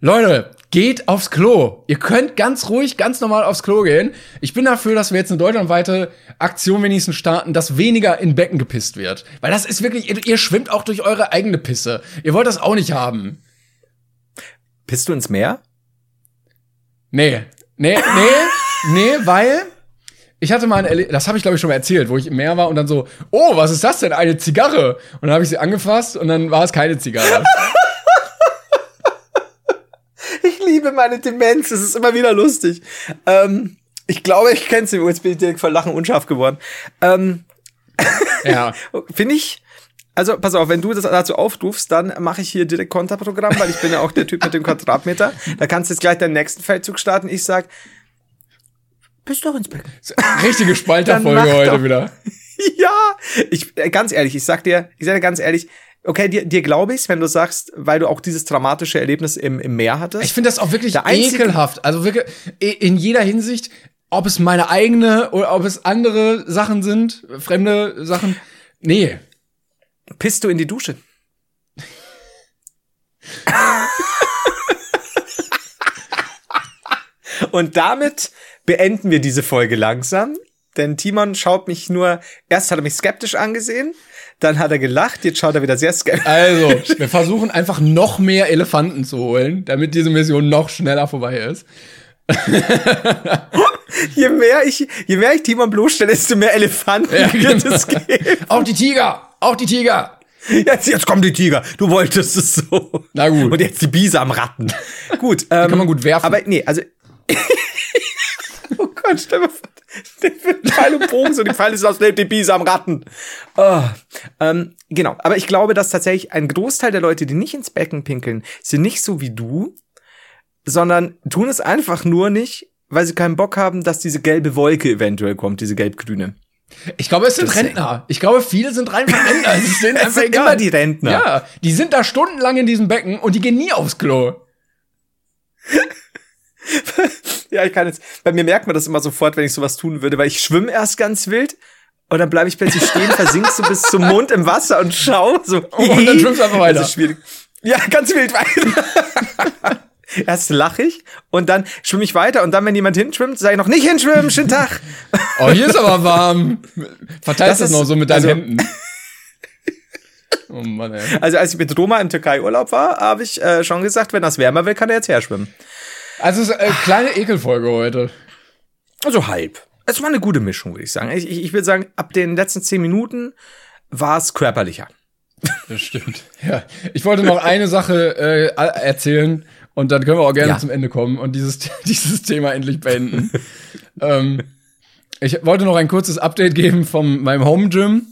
Leute, geht aufs Klo. Ihr könnt ganz ruhig, ganz normal aufs Klo gehen. Ich bin dafür, dass wir jetzt eine deutschlandweite Aktion wenigstens starten, dass weniger in Becken gepisst wird. Weil das ist wirklich, ihr, ihr schwimmt auch durch eure eigene Pisse. Ihr wollt das auch nicht haben. pisst du ins Meer? Nee, nee, nee, nee, weil ich hatte mal ein Erle das habe ich glaube ich schon mal erzählt, wo ich im Meer war und dann so, oh, was ist das denn? Eine Zigarre. Und dann habe ich sie angefasst und dann war es keine Zigarre. Ich liebe meine Demenz, es ist immer wieder lustig. Ähm, ich glaube, ich kenne sie, jetzt bin ich direkt vor Lachen unscharf geworden. Ähm, ja. Finde ich, also pass auf, wenn du das dazu aufrufst, dann mache ich hier direkt Konterprogramm, weil ich bin ja auch der Typ mit dem Quadratmeter. Da kannst du jetzt gleich deinen nächsten Feldzug starten. Ich sag, bist doch ins Becken. Richtige Spalterfolge heute wieder. Ja, ich äh, ganz ehrlich, ich sag dir, ich sag dir ganz ehrlich, okay, dir, dir glaube ich's, wenn du sagst, weil du auch dieses dramatische Erlebnis im, im Meer hattest. Ich finde das auch wirklich ekelhaft. Also wirklich in jeder Hinsicht, ob es meine eigene oder ob es andere Sachen sind, fremde Sachen. Nee. Pisst du in die Dusche? Und damit beenden wir diese Folge langsam. Denn Timon schaut mich nur, erst hat er mich skeptisch angesehen, dann hat er gelacht, jetzt schaut er wieder sehr skeptisch. Also, wir versuchen einfach noch mehr Elefanten zu holen, damit diese Mission noch schneller vorbei ist. Je mehr ich, je mehr ich Timon bloßstelle, desto mehr Elefanten Ja, wird genau. es geben. Auch die Tiger! Auch die Tiger! Jetzt, jetzt kommen die Tiger. Du wolltest es so. Na gut. Und jetzt die Biese am Ratten. gut. Ähm, kann man gut werfen. Aber nee, also Stell mal vor, Pfeil und Bogen, so die Pfeile sind aus dem Bies am Ratten. Oh. Ähm, genau, aber ich glaube, dass tatsächlich ein Großteil der Leute, die nicht ins Becken pinkeln, sind nicht so wie du, sondern tun es einfach nur nicht, weil sie keinen Bock haben, dass diese gelbe Wolke eventuell kommt, diese gelb-grüne. Ich glaube, es sind Deswegen. Rentner. Ich glaube, viele sind rein Rentner. Es denen Es einfach sind immer die Rentner. Ja, die sind da stundenlang in diesem Becken und die gehen nie aufs Klo. Ja, ich kann jetzt, bei mir merkt man das immer sofort, wenn ich sowas tun würde, weil ich schwimme erst ganz wild und dann bleibe ich plötzlich stehen, versinkst du bis zum Mund im Wasser und schau so. Und dann schwimmst du einfach weiter. Das ist schwierig. Ja, ganz wild weiter. Erst lache ich und dann schwimme ich weiter und dann, wenn jemand hinschwimmt, sage ich noch nicht hinschwimmen, schönen Tag. Oh, hier ist aber warm. Verteilst Das das, noch so mit deinen also- Händen. Oh Mann, ey. Also als ich mit Roma im Türkei-Urlaub war, habe ich äh, schon gesagt, wenn das wärmer will, kann er jetzt herschwimmen. Also, es ist eine kleine Ekelfolge heute. Also halb. Es war eine gute Mischung, würde ich sagen. Ich, ich, ich würde sagen, ab den letzten zehn Minuten war es körperlicher. Das stimmt. Ja, ich wollte noch eine Sache äh, erzählen und dann können wir auch gerne Ja. zum Ende kommen und dieses, dieses Thema endlich beenden. ähm, ich wollte noch ein kurzes Update geben von meinem Home Gym.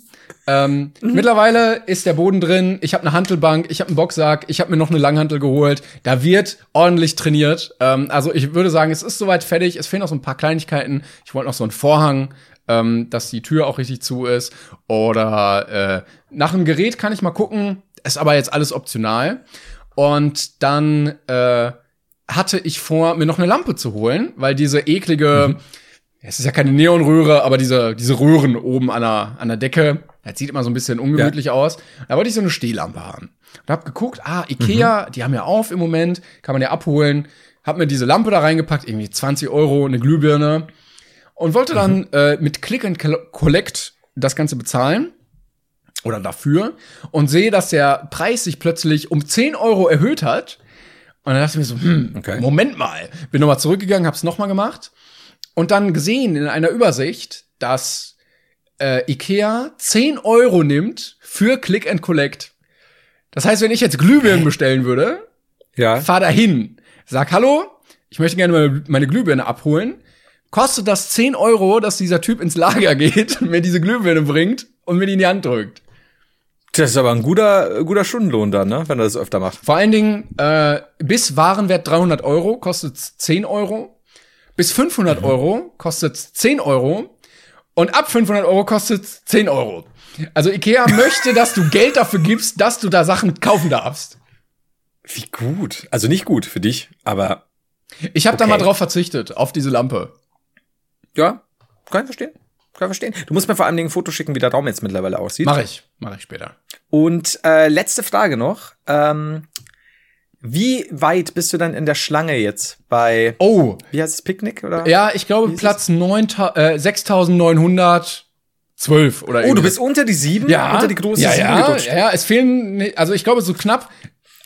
Ähm, Mittlerweile ist der Boden drin. Ich habe eine Hantelbank, ich habe einen Boxsack, ich habe mir noch eine Langhantel geholt. Da wird ordentlich trainiert. Ähm, also ich würde sagen, es ist soweit fertig. Es fehlen noch so ein paar Kleinigkeiten. Ich wollte noch so einen Vorhang, ähm, dass die Tür auch richtig zu ist. Oder äh, nach einem Gerät kann ich mal gucken. Ist aber jetzt alles optional. Und dann äh, hatte ich vor, mir noch eine Lampe zu holen, weil diese eklige, es ist ja keine Neonröhre, aber diese, diese Röhren oben an der, an der Decke, das sieht immer so ein bisschen ungemütlich aus. Da wollte ich so eine Stehlampe haben. Und hab geguckt, ah, Ikea, die haben ja auf im Moment, kann man ja abholen. Hab mir diese Lampe da reingepackt, irgendwie 20 Euro, eine Glühbirne. Und wollte dann äh, mit Click and Collect das Ganze bezahlen oder dafür und sehe, dass der Preis sich plötzlich um 10 Euro erhöht hat. Und dann dachte ich mir so, hm, Okay. Moment mal. Bin nochmal zurückgegangen, hab's nochmal gemacht und dann gesehen in einer Übersicht, dass äh, Ikea 10 Euro nimmt für Click and Collect. Das heißt, wenn ich jetzt Glühbirnen bestellen würde, Ja. fahr dahin, sag Hallo, ich möchte gerne meine, Glühbirne abholen. Kostet das 10 Euro, dass dieser Typ ins Lager geht, mir diese Glühbirne bringt und mir die in die Hand drückt. Das ist aber ein guter, guter Stundenlohn dann, ne? Wenn er das öfter macht. Vor allen Dingen, äh, bis Warenwert 300 Euro kostet 10 Euro. Bis 500 Euro kostet 10 Euro. Und ab 500 Euro kostet 10 Euro. Also Ikea möchte, dass du Geld dafür gibst, dass du da Sachen kaufen darfst. Wie gut. Also nicht gut für dich, aber Ich habe da Okay. mal drauf verzichtet, auf diese Lampe. ja, kann ich verstehen. Kann ich verstehen. Du musst mir vor allem ein Foto schicken, wie der Raum jetzt mittlerweile aussieht. Mache ich, mache ich später. Und äh, letzte Frage noch. Ähm, wie weit bist du dann in der Schlange jetzt bei, Oh, wie heißt es, Picknick? Oder? ja, ich glaube Platz 9, äh, 6912 oder Oh, du bist unter die sieben? ja, Unter die große ja, sieben ja, ja, ja, es fehlen, also ich glaube so knapp,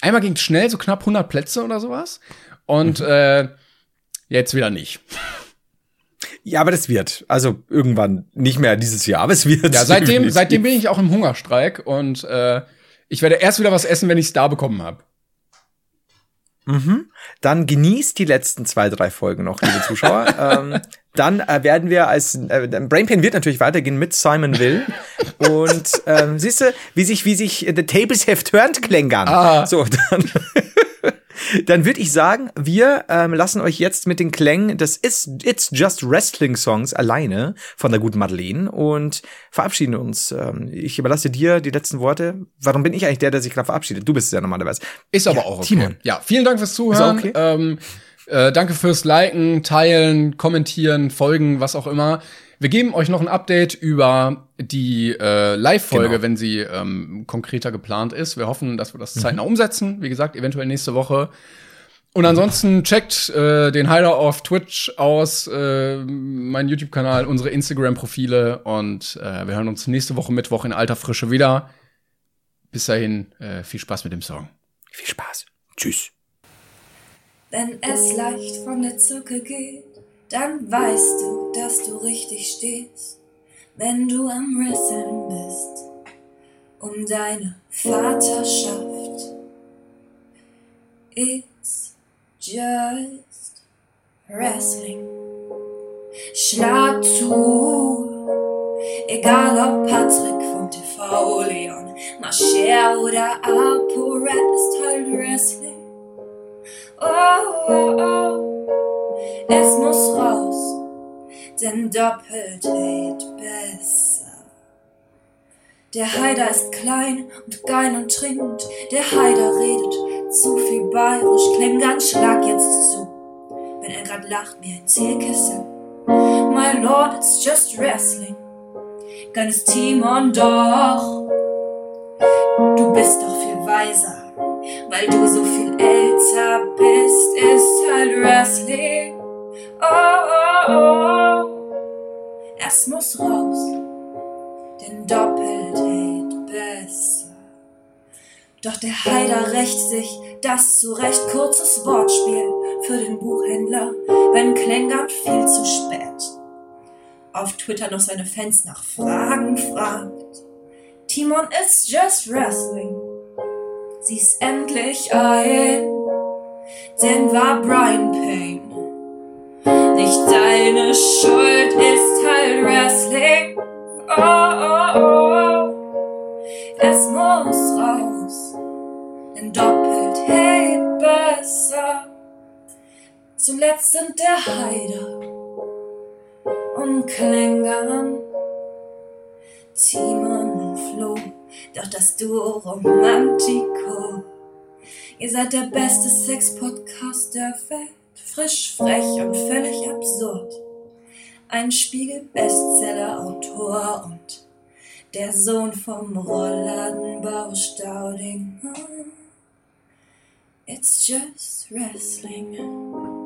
einmal ging es schnell, so knapp 100 Plätze oder sowas. Und Mhm. äh, jetzt wieder nicht. Ja, aber das wird. Also irgendwann nicht mehr dieses Jahr, aber es wird. Ja, seitdem, seitdem bin ich auch im Hungerstreik und äh, ich werde erst wieder was essen, wenn ich es da bekommen habe. Dann genießt die letzten zwei, drei Folgen noch, liebe Zuschauer. ähm, dann äh, werden wir als äh, Brainpain wird natürlich weitergehen mit Simon Will. Und ähm, siehst du, wie sich, wie sich The Tables Have Turned klängern. Ah. So, dann, dann würde ich sagen, wir ähm, lassen euch jetzt mit den Klängen des It's, It's Just Wrestling Songs alleine von der guten Madeleine und verabschieden uns. Ähm, ich überlasse dir die letzten Worte. Warum bin ich eigentlich der, der sich gerade verabschiedet? Du bist es ja normalerweise. Ist aber Ja, auch okay. Timon. Ja, vielen Dank fürs Zuhören. okay? Ähm, äh, danke fürs Liken, Teilen, Kommentieren, Folgen, was auch immer. Wir geben euch noch ein Update über die äh, Live-Folge, Genau. wenn sie ähm, konkreter geplant ist. Wir hoffen, dass wir Mhm. das zeitnah umsetzen. Wie gesagt, eventuell nächste Woche. Und ansonsten checkt äh, den Heiler auf Twitch aus, äh, meinen YouTube-Kanal, unsere Instagram-Profile und äh, wir hören uns nächste Woche Mittwoch in alter Frische wieder. Bis dahin, äh, viel Spaß mit dem Song. Viel Spaß. Tschüss. Wenn es leicht von der Zucke geht, dann weißt du, dass du richtig stehst. Wenn du am Wresteln bist, um deine Vaterschaft. It's just wrestling. Schlag zu. Egal ob Patrick vom TV, Leon, Mascher oder ApoRed ist halt Wrestling. Oh, oh, oh, es muss raus, denn doppelt hält besser. Der Haider ist klein und geil und trinkt, der Haider redet zu viel bayerisch, Klängern schlag jetzt zu, wenn er grad lacht wie ein Zählkissen. My lord, it's just wrestling deines Timon doch. Du bist doch viel weiser, weil du so viel älter bist, ist halt Wrestling. Oh, oh, oh. Es muss raus, denn doppelt hält besser. Doch der Heider rächt sich das zu recht kurzes Wortspiel für den Buchhändler, wenn Klängert viel zu spät auf Twitter noch seine Fans nach Fragen fragt. Timon is just wrestling. Sieh's endlich ein, denn war Brian Payne. Nicht deine Schuld ist halt Wrestling. Oh, oh, oh. Es muss raus, denn doppelt hält besser. Zuletzt sind der Heider und Klängern. Timon und Flo, doch das Duo Romantico. Ihr seid der beste Sex-Podcast der Welt. Frisch, frech und völlig absurd. Ein Spiegel-Bestseller-Autor und der Sohn vom Rollladenbau Stauding. It's just wrestling.